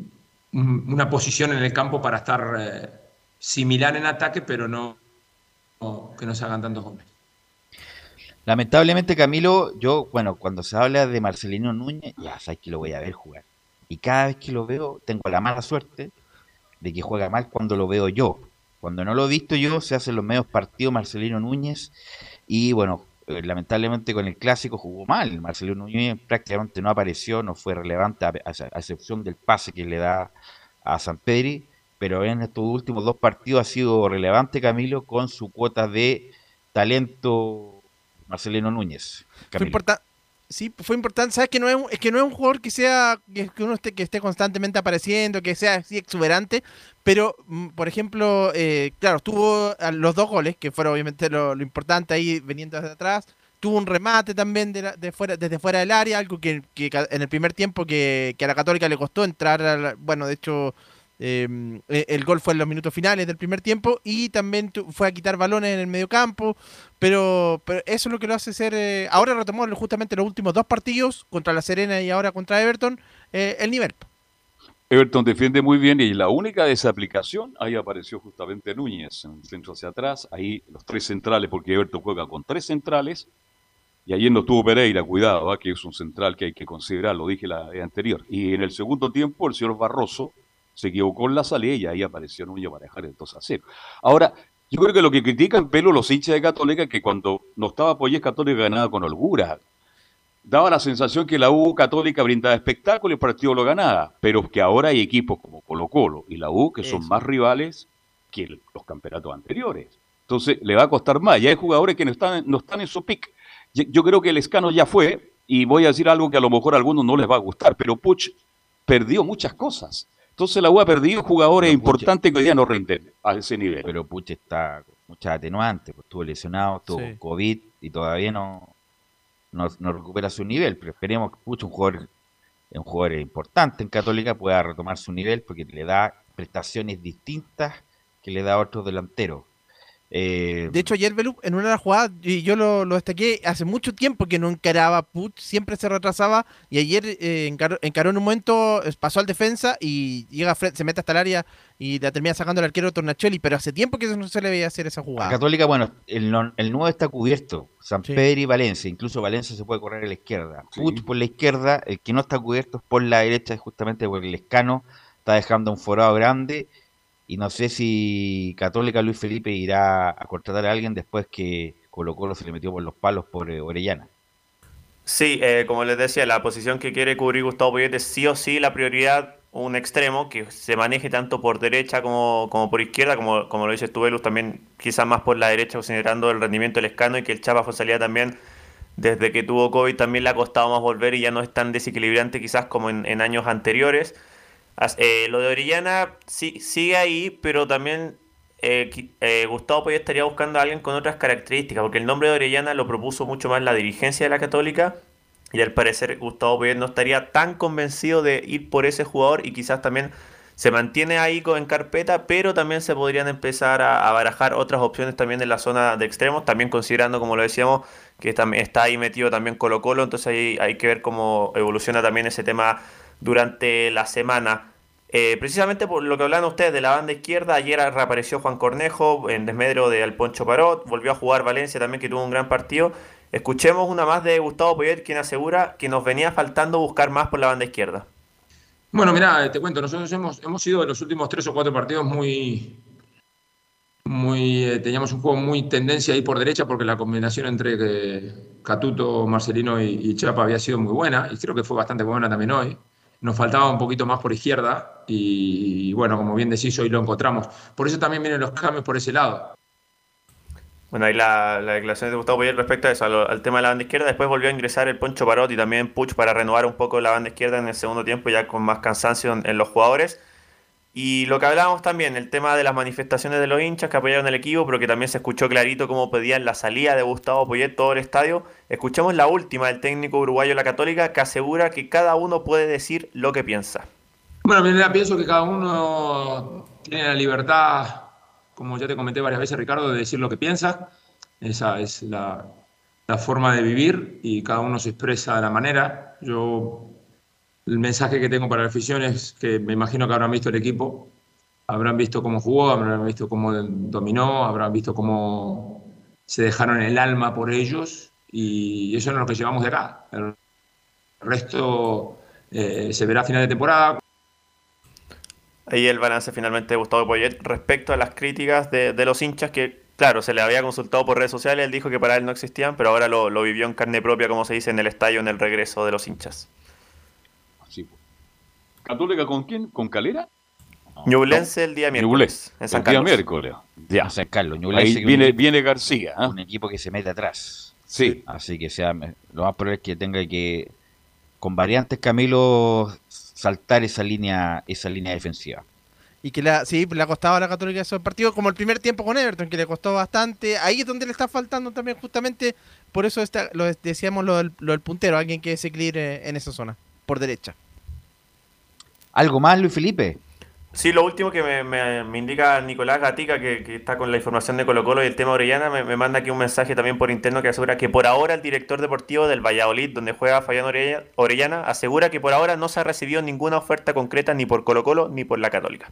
Speaker 14: un- una posición en el campo para estar eh, similar en ataque, pero no, que no se hagan tantos goles.
Speaker 5: Lamentablemente, Camilo, yo, bueno, cuando se habla de Marcelino Núñez, ya sabes que lo voy a ver jugar. Y cada vez que lo veo, tengo la mala suerte de que juega mal cuando lo veo yo. Cuando no lo he visto yo, se hacen los medios partidos Marcelino Núñez. Y bueno, eh, lamentablemente con el clásico jugó mal. Marcelino Núñez prácticamente no apareció, no fue relevante, a, a- a excepción del pase que le da a San Pedri. Pero en estos últimos dos partidos ha sido relevante, Camilo, con su cuota de talento Marcelino Núñez.
Speaker 8: Fue importante. Sí, fue importante. Sabes que no es, un- es que no es un jugador que sea que, uno esté, que esté constantemente apareciendo, que sea así exuberante, pero mm, por ejemplo, eh, claro, tuvo los dos goles, que fueron obviamente lo, lo importante ahí veniendo desde atrás. Tuvo un remate también de la- de fuera, desde fuera del área, algo que, en el primer tiempo que, que a la Católica le costó entrar, a la- bueno, de hecho eh, eh, el gol fue en los minutos finales del primer tiempo y también tu- fue a quitar balones en el medio campo, pero, pero eso es lo que lo hace ser. eh, ahora retomó justamente los últimos dos partidos contra la Serena y ahora contra Everton eh, el nivel.
Speaker 2: Everton defiende muy bien y la única desaplicación, ahí apareció justamente Núñez, en el centro hacia atrás, ahí los tres centrales, porque Everton juega con tres centrales, y ayer no tuvo Pereira, cuidado, ¿ah? que es un central que hay que considerar, lo dije la vez anterior. Y en el segundo tiempo el señor Barroso se equivocó en la salida y ahí apareció Núñez para dejar el 2 a 0. Ahora, Yo creo que lo que critican pelo los hinchas de Católica es que cuando no estaba Poyet Católica ganaba con holgura. Daba la sensación que la U Católica brindaba espectáculo y el partido lo ganaba, pero que ahora hay equipos como Colo Colo y la U que son más rivales que el- los campeonatos anteriores. Entonces le va a costar más. Ya hay jugadores que no están, no están en su pick. Yo, yo creo que el escano ya fue, y voy a decir algo que a lo mejor a algunos no les va a gustar, pero Puch perdió muchas cosas. Entonces la U ha perdido jugadores importantes que hoy día no rinden a ese nivel.
Speaker 5: Pero Puch está con muchas atenuantes, pues estuvo lesionado, tuvo
Speaker 2: Sí.
Speaker 5: COVID y todavía no, no, no recupera su nivel. Pero esperemos que Puch, un jugador, un jugador importante en Católica, pueda retomar su nivel porque le da prestaciones distintas que le da a otros delanteros. Eh,
Speaker 8: De hecho, ayer Belú, en una de las jugadas, y yo lo, lo destaqué, hace mucho tiempo que no encaraba Puch, siempre se retrasaba, y ayer eh, encaró, encaró en un momento, eh, pasó al defensa y llega fre- se mete hasta el área y la termina sacando el arquero Tornacelli, pero hace tiempo que no se le veía hacer esa
Speaker 5: a
Speaker 8: jugada.
Speaker 5: Católica, bueno, el, no- el 9 está cubierto. San Pedro y Valencia. Incluso Valencia se puede correr a la izquierda. Puch por la izquierda, el que no está cubierto es por la derecha, justamente porque el escano está dejando un forado grande. Y no sé si Católica Luis Felipe irá a contratar a alguien después que Colo Colo se le metió por los palos por Orellana.
Speaker 6: Sí, eh, como les decía, la posición que quiere cubrir Gustavo Poyet sí o sí la prioridad, un extremo que se maneje tanto por derecha como, como por izquierda, como, como lo dice Tubelus, también quizás más por la derecha, considerando el rendimiento del escano y que el Chapa Fonsalía también, desde que tuvo COVID, también le ha costado más volver y ya no es tan desequilibrante quizás como en años anteriores. Eh, lo de Orellana sí, sigue ahí, pero también eh, eh, Gustavo Poyet estaría buscando a alguien con otras características, porque el nombre de Orellana lo propuso mucho más la dirigencia de la Católica y al parecer Gustavo Poyet no estaría tan convencido de ir por ese jugador y quizás también se mantiene ahí en carpeta, pero también se podrían empezar a, barajar otras opciones también en la zona de extremos, también considerando, como lo decíamos, que también está ahí metido también Colo Colo, entonces ahí hay que ver cómo evoluciona también ese tema durante la semana. Eh, precisamente por lo que hablan ustedes de la banda izquierda, ayer reapareció Juan Cornejo en desmedro de Alponcho Parot, volvió a jugar Valencia también que tuvo un gran partido. Escuchemos una más de Gustavo Poyet quien asegura que nos venía faltando buscar más por la banda izquierda.
Speaker 14: Bueno, mira, te cuento, nosotros hemos, hemos sido en los últimos tres o cuatro partidos muy, muy eh, teníamos un juego muy tendencia ahí por derecha porque la combinación entre eh, Catuto, Marcelino y Chapa había sido muy buena y creo que fue bastante buena también hoy. Nos faltaba un poquito más por izquierda y, bueno, como bien decís, hoy lo encontramos. Por eso también vienen los cambios por ese lado.
Speaker 6: Bueno, ahí la, la declaración de Gustavo Poyet respecto a eso, al, tema de la banda izquierda. Después volvió a ingresar el Poncho Parot y también Puch para renovar un poco la banda izquierda en el segundo tiempo, ya con más cansancio en los jugadores. Y lo que hablábamos también, el tema de las manifestaciones de los hinchas que apoyaron el equipo, pero que también se escuchó clarito cómo pedían la salida de Gustavo Poyet todo el estadio. Escuchamos la última del técnico uruguayo la Católica que asegura que cada uno puede decir lo que piensa.
Speaker 14: Bueno, mira, pienso que cada uno tiene la libertad, como ya te comenté varias veces, Ricardo, de decir lo que piensa. Esa es la, la forma de vivir y cada uno se expresa de la manera. Yo, el mensaje que tengo para la afición es que me imagino que habrán visto el equipo, habrán visto cómo jugó, habrán visto cómo dominó, habrán visto cómo se dejaron el alma por ellos y eso es lo que llevamos de acá. El resto eh, se verá a final de temporada.
Speaker 6: Ahí el balance finalmente de Gustavo Poyet respecto a las críticas de, los hinchas que, claro, se le había consultado por redes sociales, él dijo que para él no existían, pero ahora lo, lo vivió en carne propia, como se dice, en el estadio, en el regreso de los hinchas.
Speaker 2: ¿Católica con quién? ¿Con Calera?
Speaker 6: Ñublense el día miércoles, en San
Speaker 2: el día
Speaker 6: Carlos.
Speaker 2: miércoles. Ya.
Speaker 5: San Carlos,
Speaker 2: Ahí
Speaker 5: Ñublense,
Speaker 2: viene,
Speaker 5: un-
Speaker 2: viene García. ¿ah?
Speaker 5: Un equipo que se mete atrás.
Speaker 2: Sí.
Speaker 5: Así que sea, lo más probable es que tenga que, con variantes, Camilo, saltar esa línea, esa línea defensiva.
Speaker 8: Y que la, sí, le ha costado a la Católica esos partidos, como el primer tiempo con Everton, que le costó bastante. Ahí es donde le está faltando también, justamente, por eso está, lo decíamos lo del, lo del puntero, alguien que desequilibre en esa zona, por derecha.
Speaker 5: ¿Algo más, Luis Felipe?
Speaker 6: Sí, lo último que me, me- me indica Nicolás Gatica, que, que está con la información de Colo Colo y el tema Orellana, me, me manda aquí un mensaje también por interno que asegura que por ahora el director deportivo del Valladolid, donde juega Fayán Orella- Orellana, asegura que por ahora no se ha recibido ninguna oferta concreta ni por Colo Colo ni por la Católica.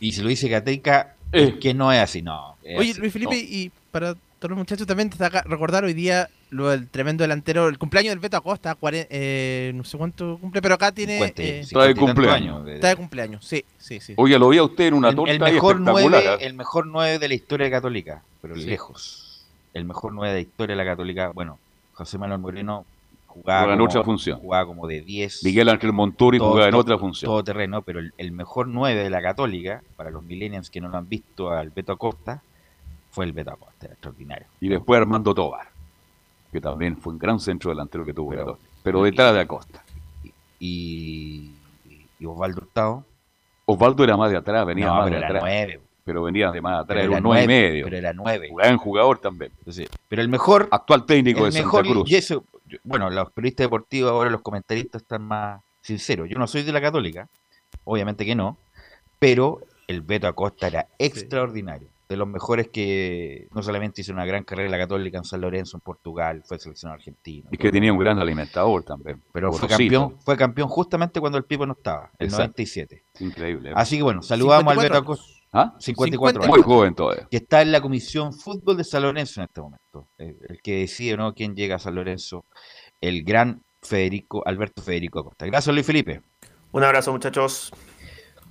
Speaker 5: Y si lo dice Gateca,
Speaker 2: Eh.
Speaker 5: es que no es así, no. es
Speaker 8: Oye,
Speaker 5: así,
Speaker 8: Luis Felipe,
Speaker 5: no.
Speaker 8: y para todos los muchachos también destaca- recordar hoy día lo del tremendo delantero, el cumpleaños del Beto Acosta, cuare- eh, no sé cuánto cumple, pero acá tiene...
Speaker 5: 50,
Speaker 8: eh,
Speaker 2: Está de
Speaker 5: 50 y tantos
Speaker 2: cumpleaños.
Speaker 5: años.
Speaker 8: está de cumpleaños, sí, sí, sí.
Speaker 2: Oye, lo vi a usted en una
Speaker 5: el,
Speaker 2: torta
Speaker 5: el mejor
Speaker 2: espectacular.
Speaker 5: 9,
Speaker 2: ¿eh?
Speaker 5: el mejor 9 de la historia católica, pero
Speaker 2: Sí.
Speaker 5: lejos. El mejor 9 de la historia de la católica. Bueno, José Manuel Moreno jugaba,
Speaker 2: Jugaba en otra función.
Speaker 5: jugaba como de 10.
Speaker 2: Miguel Ángel Monturi
Speaker 5: todo-
Speaker 2: jugaba en
Speaker 5: todo-
Speaker 2: otra función.
Speaker 5: Todo terreno, pero el, el mejor 9 de la católica, para los millennials que no lo han visto al Beto Acosta, fue el Beto Acosta, era extraordinario.
Speaker 2: Y después Armando Tobar, que también fue un gran centro delantero que tuvo
Speaker 5: Pero-.
Speaker 2: Pero detrás de Acosta.
Speaker 5: Y, y Osvaldo Hurtado.
Speaker 2: Osvaldo era más de atrás, venía
Speaker 5: No,
Speaker 2: más
Speaker 5: pero
Speaker 2: de
Speaker 5: era
Speaker 2: atrás.
Speaker 5: 9.
Speaker 2: Pero venía de más atrás,
Speaker 5: Pero
Speaker 2: era
Speaker 5: era
Speaker 2: un 9 y
Speaker 5: nueve,
Speaker 2: medio.
Speaker 5: pero era 9.
Speaker 2: Gran jugador también.
Speaker 5: pero el mejor.
Speaker 2: Actual técnico
Speaker 5: el
Speaker 2: de
Speaker 5: mejor,
Speaker 2: Santa Cruz.
Speaker 5: y eso, bueno, los periodistas deportivos ahora, los comentaristas están más sinceros. Yo no soy de la Católica, obviamente que no, pero el Beto Acosta era extraordinario. De los mejores que no solamente hizo una gran carrera en la Católica en San Lorenzo, en Portugal, fue seleccionado argentino.
Speaker 2: Y que tenía un gran alimentador también.
Speaker 5: Pero fue campeón, fue campeón justamente cuando el Pipo no estaba, el
Speaker 2: Exacto.
Speaker 5: 97.
Speaker 2: Increíble.
Speaker 5: Así que bueno, saludamos al
Speaker 8: 54
Speaker 5: Beto Acosta.
Speaker 2: ¿Ah?
Speaker 5: 54
Speaker 2: Muy
Speaker 5: años.
Speaker 2: joven todavía.
Speaker 5: Que está en la comisión fútbol de San Lorenzo en este momento. El, el que decide o no quién llega a San Lorenzo, el gran Federico, Alberto Federico Acosta. Gracias, Luis Felipe.
Speaker 6: Un abrazo, muchachos.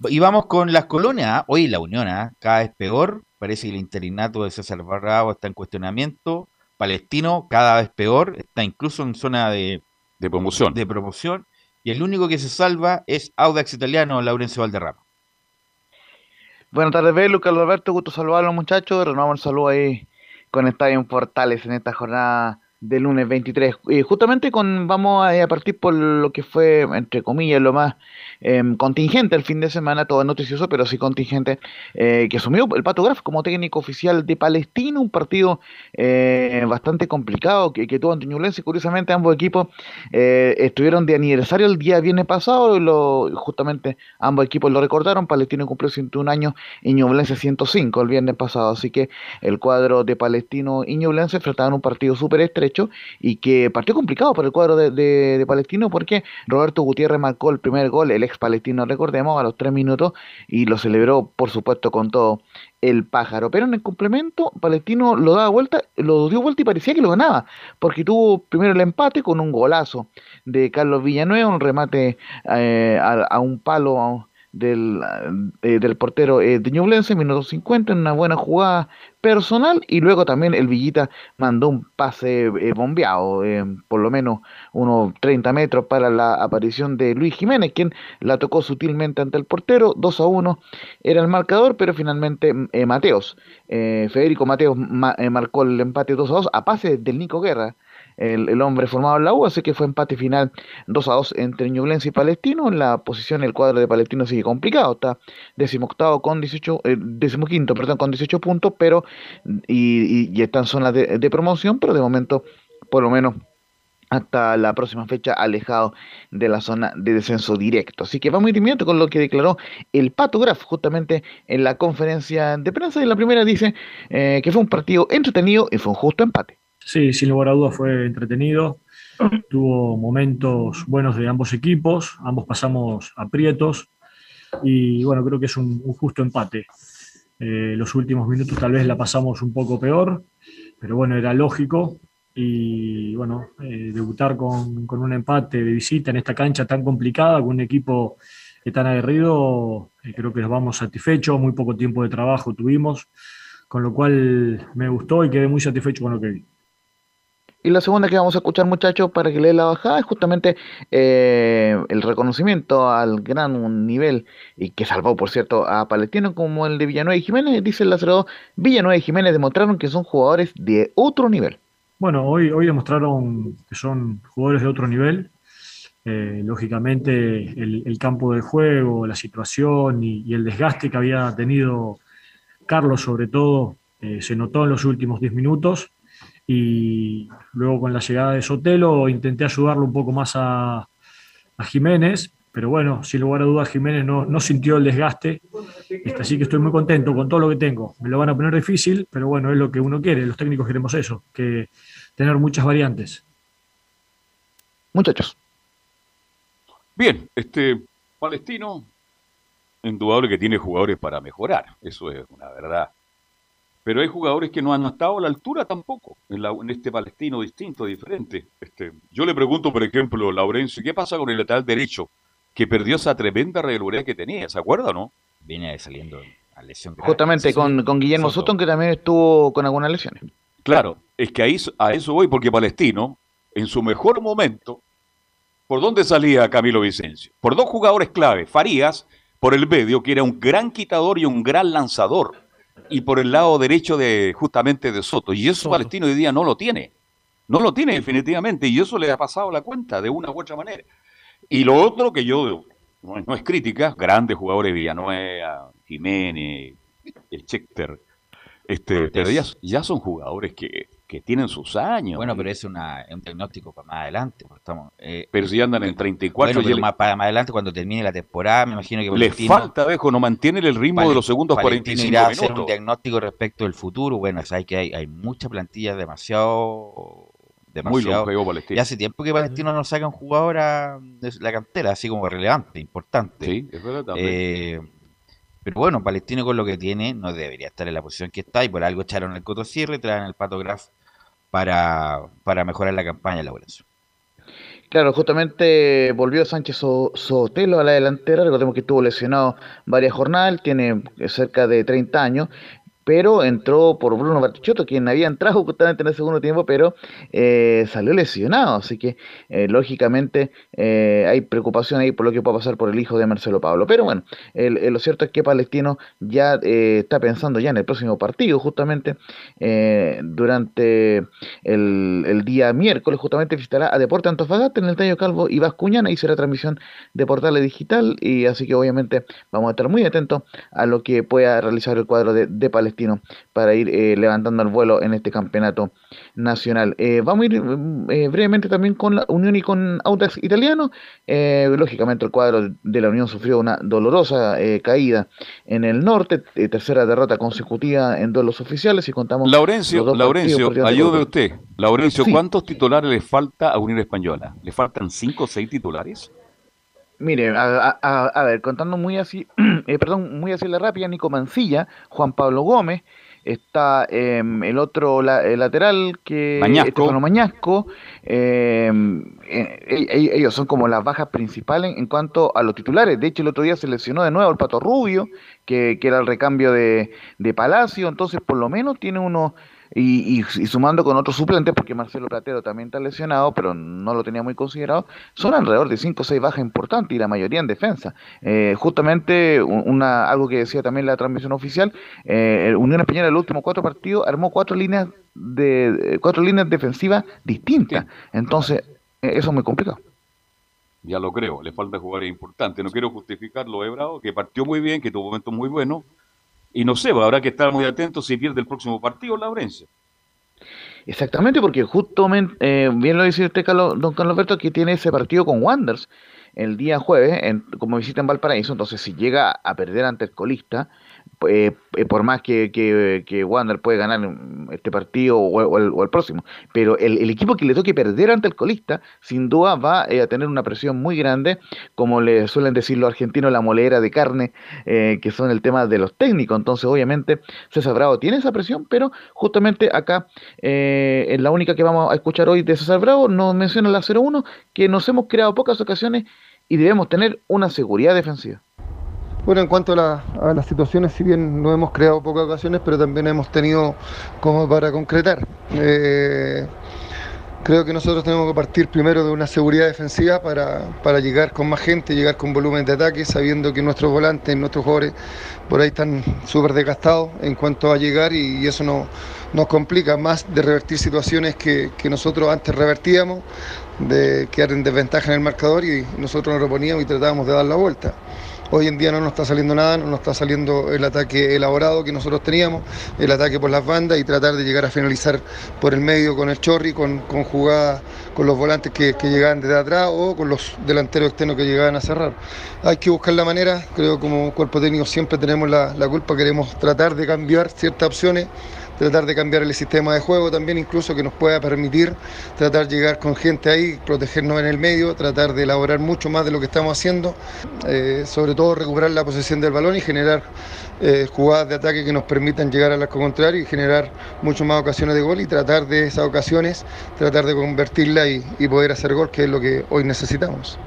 Speaker 5: Y vamos con las colonias. ¿ah? Hoy la unión, ¿ah? cada vez peor. Parece que el interinato de César Barrao está en cuestionamiento. Palestino, cada vez peor. Está incluso en zona de,
Speaker 2: De promoción.
Speaker 5: de promoción. Y el único que se salva es Audax Italiano, Laurencio Valderrama.
Speaker 7: Buenas tardes, Belu, Carlos Alberto, gusto saludarlos muchachos, renovamos el saludo ahí con Estadio en Portales en esta jornada de lunes 23. Y justamente con vamos a, partir por lo que fue, entre comillas, lo más em, contingente el fin de semana, todo noticioso, pero sí contingente, eh, que asumió el Pato Graf como técnico oficial de Palestina, un partido eh, bastante complicado que, que tuvo ante Ñublense. Curiosamente, ambos equipos eh, estuvieron de aniversario el día viernes pasado, lo, justamente ambos equipos lo recordaron. Palestino cumplió 101 años y Ñublense 105 el viernes pasado, así que el cuadro de Palestino y Ñublense enfrentaban un partido súper estrecho y que partió complicado para el cuadro de, de- Palestino porque Roberto Gutiérrez marcó el primer gol, el ex palestino, recordemos, a los tres minutos y lo celebró, por supuesto, con todo el pájaro. Pero en el complemento, Palestino lo daba vuelta, lo dio vuelta y parecía que lo ganaba, porque tuvo primero el empate con un golazo de Carlos Villanueva, un remate eh, a, a un palo del, eh, del portero eh, de Ñublense, minuto 50, en una buena jugada personal, y luego también el Villita mandó un pase eh, bombeado, eh, por lo menos unos 30 metros para la aparición de Luis Jiménez, quien la tocó sutilmente ante el portero, 2 a 1 era el marcador, pero finalmente eh, Mateos, Federico Mateos ma- marcó el empate 2 a 2 a pase del Nico Guerra, el, el hombre formado en la U, así que fue empate final 2 a 2 entre Ñublense y Palestino. En la posición el cuadro de Palestino sigue complicado, está decimoctavo con 18, eh, decimoquinto, perdón, con 18 puntos, pero y, y- y está en zona de, promoción, pero de momento, por lo menos hasta la próxima fecha alejado de la zona de descenso directo. Así que vamos inmediato con lo que declaró el Pato Graf justamente en la conferencia de prensa. Y la primera dice eh, que fue un partido entretenido y fue un justo empate.
Speaker 15: Sí, sin lugar a dudas fue entretenido. Tuvo momentos buenos de ambos equipos, ambos pasamos aprietos y bueno, creo que es un, justo empate. Eh, los últimos minutos tal vez la pasamos un poco peor, pero bueno, era lógico y bueno, eh, debutar con, con un empate de visita en esta cancha tan complicada, con un equipo eh, tan aguerrido, creo que nos vamos satisfechos, muy poco tiempo de trabajo tuvimos, con lo cual me gustó y quedé muy satisfecho con lo que vi.
Speaker 7: Y la segunda que vamos a escuchar, muchachos, para que lea la bajada, es justamente eh, el reconocimiento al gran nivel y que salvó, por cierto, a Palestino como el de Villanueva y Jiménez. Dice el lacerado, Villanueva y Jiménez demostraron que son jugadores de otro nivel.
Speaker 15: Bueno, hoy, hoy demostraron que son jugadores de otro nivel. Eh, lógicamente, el, campo de juego, la situación y, y el desgaste que había tenido Carlos, sobre todo, eh, se notó en los últimos 10 minutos. Y luego, con la llegada de Sotelo, intenté ayudarlo un poco más a, a Jiménez. Pero bueno, sin lugar a dudas, Jiménez no, no sintió el desgaste. Este, así que estoy muy contento con todo lo que tengo. Me lo van a poner difícil, pero bueno, es lo que uno quiere. Los técnicos queremos eso, que tener muchas variantes.
Speaker 7: Muchachos.
Speaker 2: Bien, este Palestino, indudable que tiene jugadores para mejorar, eso es una verdad. Pero hay jugadores que no han estado a la altura tampoco, en, la- en este palestino distinto, diferente. Este, yo le pregunto, por ejemplo, Laurencio, ¿qué pasa con el lateral derecho? Que perdió esa tremenda regularidad que tenía, ¿se acuerda o no?
Speaker 5: Viene saliendo a lesión.
Speaker 7: Justamente con, con Guillermo
Speaker 2: Soto.
Speaker 7: Sutton, que también estuvo con algunas lesiones.
Speaker 2: Claro, es que ahí, a eso voy, porque Palestino, en su mejor momento, ¿por dónde salía Camilo Vicencio? Por dos jugadores clave, Farías, por el medio, que era un gran quitador y un gran lanzador, y por el lado derecho de justamente de Soto. Y eso Palestino hoy día no lo tiene. No lo tiene definitivamente, y eso le ha pasado la cuenta de una u otra manera. Y lo otro que yo, no, es- no es crítica, grandes jugadores, Villanueva, Jiménez, el Chechter, este, pero ya, ya son jugadores que, que tienen sus años.
Speaker 5: Bueno, pero es, una, es un diagnóstico para más adelante. estamos, eh,
Speaker 2: Pero si andan en 34
Speaker 5: bueno, pero
Speaker 2: le-
Speaker 5: más para más adelante, cuando termine la temporada, me imagino que
Speaker 2: les falta, dejo, no mantienen el ritmo de los segundos
Speaker 5: Palestino
Speaker 2: 45
Speaker 5: irá hacer un diagnóstico respecto del futuro. Bueno, sabes que hay, hay mucha plantilla demasiado.
Speaker 2: Muy
Speaker 5: demasiado
Speaker 2: longevo Palestino.
Speaker 5: Y hace tiempo que Palestino no saca un jugador a- la cantera, así como relevante, importante.
Speaker 2: Sí, es verdad también.
Speaker 5: Eh, pero bueno, Palestino con lo que tiene no debería estar en la posición que está y por algo echaron el Coto Cierre traen el Pato Graf para, para mejorar la campaña Laurencio.
Speaker 7: Claro, justamente volvió Sánchez So- Sotelo a la delantera. Recordemos que estuvo lesionado varias jornadas, tiene cerca de 30 años, pero entró por Bruno Bartichotto, quien había entrado justamente en el segundo tiempo, pero eh, salió lesionado. Así que, eh, lógicamente, eh, hay preocupación ahí por lo que pueda pasar por el hijo de Marcelo Pablo. Pero bueno, lo cierto es que Palestino ya eh, está pensando ya en el próximo partido, justamente eh, durante el, el día miércoles, justamente visitará a Deporte Antofagasta en el Tallo Calvo y Vascuñana y será transmisión de Portales Digital. Y así que obviamente vamos a estar muy atentos a lo que pueda realizar el cuadro de, de Palestino para ir eh, levantando el vuelo en este campeonato nacional. Eh, vamos a ir eh, brevemente también con la Unión y con Audax Italiano. Eh, lógicamente el cuadro de la Unión sufrió una dolorosa eh, caída en el norte, eh, tercera derrota consecutiva en duelos oficiales y contamos
Speaker 2: Laurencio, Laurencio, ayude usted. Laurencio,
Speaker 7: Sí.
Speaker 2: ¿cuántos titulares le falta a Unión Española? ¿Le faltan cinco o seis titulares?
Speaker 7: Mire, a, a- ver, contando muy así, eh, perdón, muy así la rápida, Nico Mancilla, Juan Pablo Gómez, está em, el otro la- el lateral que
Speaker 2: Mañasco.
Speaker 7: Estefano Mañasco, em, eh, ellos son como las bajas principales en cuanto a los titulares. De hecho, el otro día se lesionó de nuevo el Pato Rubio, que, que era el recambio de, de Palacio, entonces por lo menos tiene uno y, y- y sumando con otros suplentes, porque Marcelo Platero también está lesionado, pero no lo tenía muy considerado, son alrededor de 5 o 6 bajas importantes y la mayoría en defensa. Eh, justamente un- una, algo que decía también la transmisión oficial, eh, Unión Española en los últimos cuatro partidos armó cuatro líneas de de- cuatro líneas defensivas distintas. Entonces, eh, eso es muy complicado.
Speaker 2: Ya lo creo, le falta jugadores importantes. No quiero justificar lo de Bravo, que partió muy bien, que tuvo momentos muy buenos. Y no sé, habrá que estar muy atentos si pierde el próximo partido, Laurencio.
Speaker 7: Exactamente, porque justamente, eh, bien lo dice usted, Carlos, don Carlos Alberto, que tiene ese partido con Wanders el día jueves, en- como visita en Valparaíso, entonces si llega a perder ante el colista, eh, eh, por más que, que, que Wander puede ganar este partido o, el, o el próximo, pero el, equipo que le toque perder ante el colista, sin duda va eh, a tener una presión muy grande, como le suelen decir los argentinos, la molera de carne, eh, que son el tema de los técnicos. Entonces, obviamente, César Bravo tiene esa presión, pero justamente acá, en la única que vamos a escuchar hoy de César Bravo, nos menciona la 0-1, que nos hemos creado pocas ocasiones y debemos tener una seguridad defensiva.
Speaker 16: Bueno, en cuanto a, la- a las situaciones, si bien no hemos creado pocas ocasiones, pero también hemos tenido como para concretar. Eh, creo que nosotros tenemos que partir primero de una seguridad defensiva para, para llegar con más gente, llegar con volumen de ataque, sabiendo que nuestros volantes, nuestros jugadores por ahí están súper desgastados en cuanto a llegar y, eso no- nos complica más de revertir situaciones que, que nosotros antes revertíamos, de quedar en desventaja en el marcador y nosotros nos reponíamos y tratábamos de dar la vuelta. Hoy en día no nos está saliendo nada, no nos está saliendo el ataque elaborado que nosotros teníamos, el ataque por las bandas y tratar de llegar a finalizar por el medio con el Chorri, con, con jugadas con los volantes que, que llegaban desde atrás o con los delanteros externos que llegaban a cerrar. Hay que buscar la manera, creo que como cuerpo técnico siempre tenemos la, la culpa, queremos tratar de cambiar ciertas opciones, tratar de cambiar el sistema de juego también, incluso que nos pueda permitir tratar de llegar con gente ahí, protegernos en el medio, tratar de elaborar mucho más de lo que estamos haciendo, eh, sobre todo recuperar la posesión del balón y generar eh, jugadas de ataque que nos permitan llegar al arco contrario y generar mucho más ocasiones de gol y tratar de esas ocasiones, tratar de convertirla y, y poder hacer gol, que es lo que hoy necesitamos.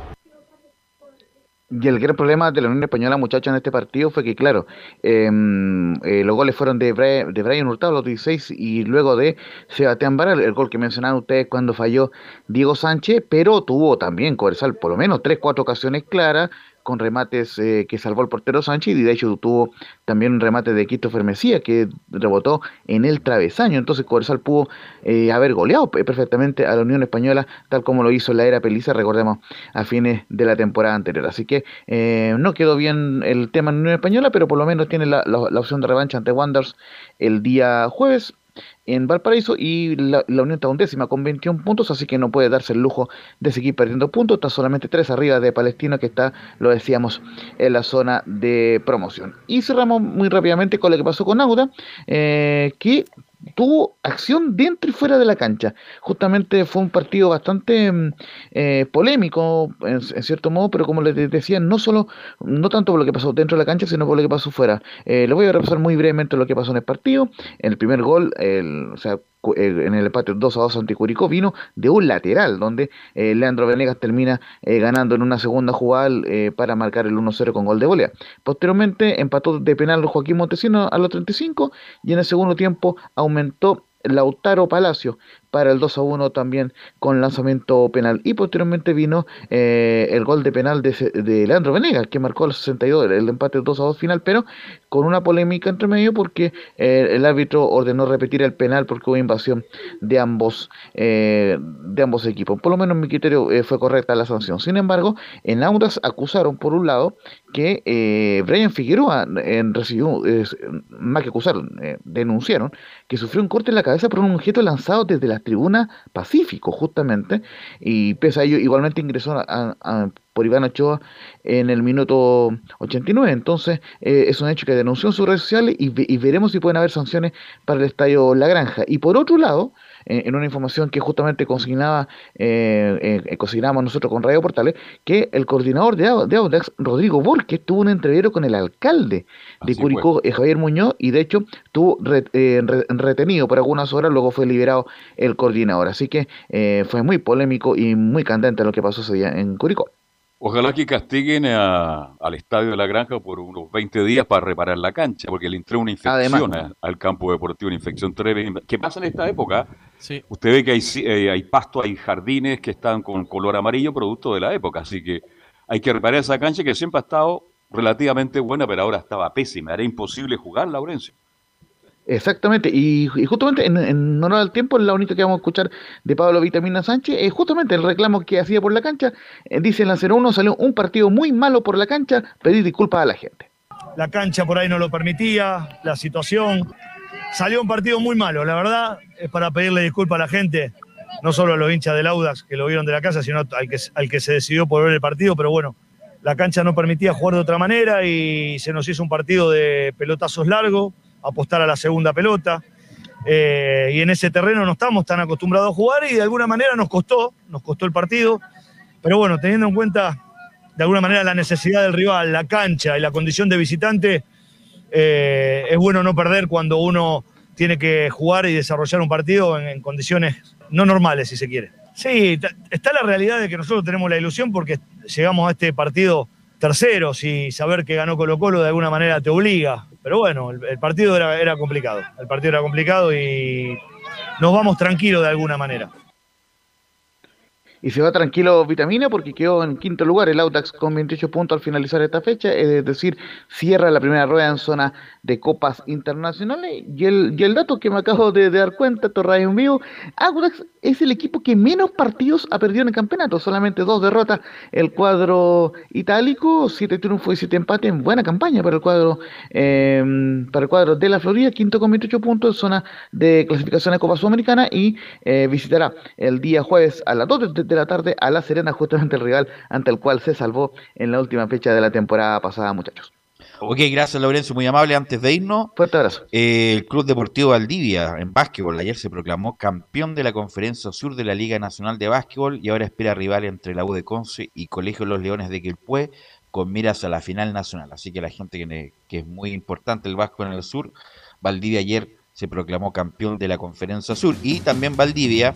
Speaker 7: Y el gran problema de la Unión Española, muchachos, en este partido fue que, claro, eh, eh, los goles fueron de, Brian, de Brian Hurtado, los 16, y luego de Sebastián Baral, el gol que mencionaban ustedes cuando falló Diego Sánchez, pero tuvo también Coersal por lo menos 3-4 ocasiones claras, con remates eh, que salvó el portero Sánchez y de hecho tuvo también un remate de Christopher Mesía que rebotó en el travesaño. Entonces Corsal pudo eh, haber goleado perfectamente a la Unión Española tal como lo hizo la era Peliza, recordemos, a fines de la temporada anterior. Así que eh, no quedó bien el tema en la Unión Española, pero por lo menos tiene la, opción de revancha ante Wanderers el día jueves en Valparaíso y la, Unión está undécima con 21 puntos, así que no puede darse el lujo de seguir perdiendo puntos. Está solamente 3 arriba de Palestino, que está, lo decíamos, en la zona de promoción. Y cerramos muy rápidamente con lo que pasó con Auda, eh, que tuvo acción dentro y fuera de la cancha. Justamente fue un partido bastante eh, polémico, en, cierto modo, pero como les decía, no solo, no tanto por lo que pasó dentro de la cancha, sino por lo que pasó fuera. Eh, le voy a repasar muy brevemente lo que pasó en el partido. En el primer gol, el, o sea, en el empate 2 a 2 ante Curicó vino de un lateral, donde eh, Leandro Venegas termina eh, ganando en una segunda jugada eh, para marcar el 1-0 con gol de volea. Posteriormente empató de penal Joaquín Montesino a los 35 y en el segundo tiempo aumentó Lautaro Palacio para el 2 a 1 también con lanzamiento penal. Y posteriormente vino eh, el gol de penal de, de, Leandro Venegas, que marcó el 62, el empate 2 a 2 final, pero con una polémica entre medio porque eh, el árbitro ordenó repetir el penal porque hubo invasión de ambos, eh, de ambos equipos. Por lo menos mi criterio eh, fue correcta la sanción. Sin embargo, en Audas acusaron por un lado que Brian Figueroa recibió, más que acusaron, denunciaron que sufrió un corte en la cabeza por un objeto lanzado desde la tribuna Pacífico, justamente, y pese a ello, igualmente ingresó a, por Iván Ochoa en el minuto 89. Entonces, eh, es un hecho que denunció en sus redes sociales y, veremos si pueden haber sanciones para el estadio La Granja. Y por otro lado, en una información que justamente consignaba, eh, eh, consignamos nosotros con Radio Portales, que el coordinador de, de Audax, Rodrigo Borges, tuvo un entrevero con el alcalde de Así Curicó, Javier Muñoz, y de hecho estuvo re, re, retenido por algunas horas, luego fue liberado el coordinador. Así que fue muy polémico y muy candente lo que pasó ese día en Curicó.
Speaker 2: Ojalá que castiguen a, al estadio de la granja por unos 20 días para reparar la cancha, porque le entró una infección a, al campo deportivo, una infección tremenda. ¿Qué pasa en esta época?
Speaker 8: Sí.
Speaker 2: Usted ve que hay, eh, hay pasto, hay jardines que están con color amarillo, producto de la época, así que hay que reparar esa cancha que siempre ha estado relativamente buena, pero ahora estaba pésima. Era imposible jugar, Laurencio.
Speaker 7: Exactamente, y, justamente en, en, honor al tiempo, la única que vamos a escuchar de Pablo Vitamina Sánchez es justamente el reclamo que hacía por la cancha. Eh, dice en la 01, salió un partido muy malo por la cancha, pedir disculpas a la gente.
Speaker 17: La cancha por ahí no lo permitía, la situación. Salió un partido muy malo, la verdad, es para pedirle disculpas a la gente, no solo a los hinchas del Audax que lo vieron de la casa, sino al que, al que se decidió por ver el partido, pero bueno, la cancha no permitía jugar de otra manera y se nos hizo un partido de pelotazos largos apostar a la segunda pelota. Eh, y en ese terreno no estamos tan acostumbrados a jugar y de alguna manera nos costó, nos costó el partido. Pero bueno, teniendo en cuenta de alguna manera la necesidad del rival, la cancha y la condición de visitante, eh, es bueno no perder cuando uno tiene que jugar y desarrollar un partido en, en condiciones no normales, si se quiere. Sí, está la realidad de que nosotros tenemos la ilusión porque llegamos a este partido terceros y saber que ganó Colo Colo de alguna manera te obliga. Pero bueno, el, el partido era, era, complicado. El partido era complicado y nos vamos tranquilos de alguna manera.
Speaker 7: Y se va tranquilo Vitamina porque quedó en quinto lugar el Audax con 28 puntos al finalizar esta fecha, es decir, cierra la primera rueda en zona de copas internacionales. Y el, y el dato que me acabo de, dar cuenta, Torray en vivo, Audax es el equipo que menos partidos ha perdido en el campeonato, solamente dos derrotas el cuadro itálico, siete triunfos y siete empates, en buena campaña para el cuadro eh, para el cuadro de la Florida, quinto con 28 puntos en zona de clasificación de Copa Sudamericana y eh, visitará el día jueves a las 2 de, de la tarde a La Serena, justamente el rival ante el cual se salvó en la última fecha de la temporada pasada, muchachos.
Speaker 5: Ok, gracias Lorenzo, muy amable. Antes de irnos,
Speaker 18: Fuerte abrazo.
Speaker 5: eh, el Club Deportivo Valdivia en básquetbol ayer se proclamó campeón de la Conferencia Sur de la Liga Nacional de Básquetbol y ahora espera rival entre la U de Conce y Colegio Los Leones de Quilpué con miras a la final nacional. Así que la gente que, que es muy importante el básquetbol en el sur, Valdivia ayer se proclamó campeón de la Conferencia Sur y también Valdivia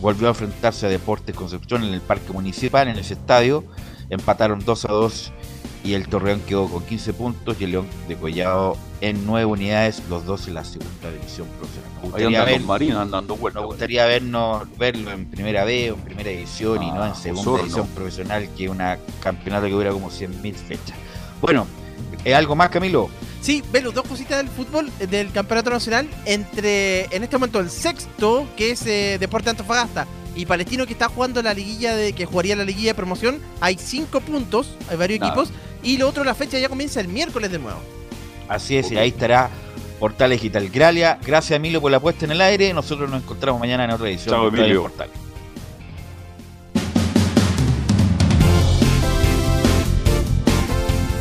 Speaker 5: volvió a enfrentarse a Deportes Concepción en el Parque Municipal, en ese estadio. Empataron 2 a 2 y el Torreón quedó con 15 puntos y el León de Collado en 9 unidades, los dos en la segunda división profesional.
Speaker 2: Andando vueltas.
Speaker 5: nos gustaría vernos, verlo en primera B o en primera división y no
Speaker 2: Ah,
Speaker 5: en segunda división profesional, que es un campeonato que dura como 100.000 fechas. Bueno, ¿eh, ¿algo más, Camilo?
Speaker 8: Sí, Velo, dos cositas del fútbol eh, del campeonato nacional. Entre, en este momento, el sexto, que es eh, Deporte Antofagasta, y Palestino, que está jugando la liguilla de, que jugaría la liguilla de promoción, hay cinco puntos, hay varios
Speaker 5: Nada.
Speaker 8: equipos, y lo otro, la fecha ya comienza el miércoles de nuevo.
Speaker 5: Así es, y ahí estará Portales Digital Gralia. Gracias, Emilio, por la puesta en el aire. Nosotros nos encontramos mañana en otra edición
Speaker 2: Chao,
Speaker 5: de
Speaker 2: Emilio.
Speaker 5: Portales.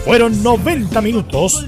Speaker 1: Fueron 90 minutos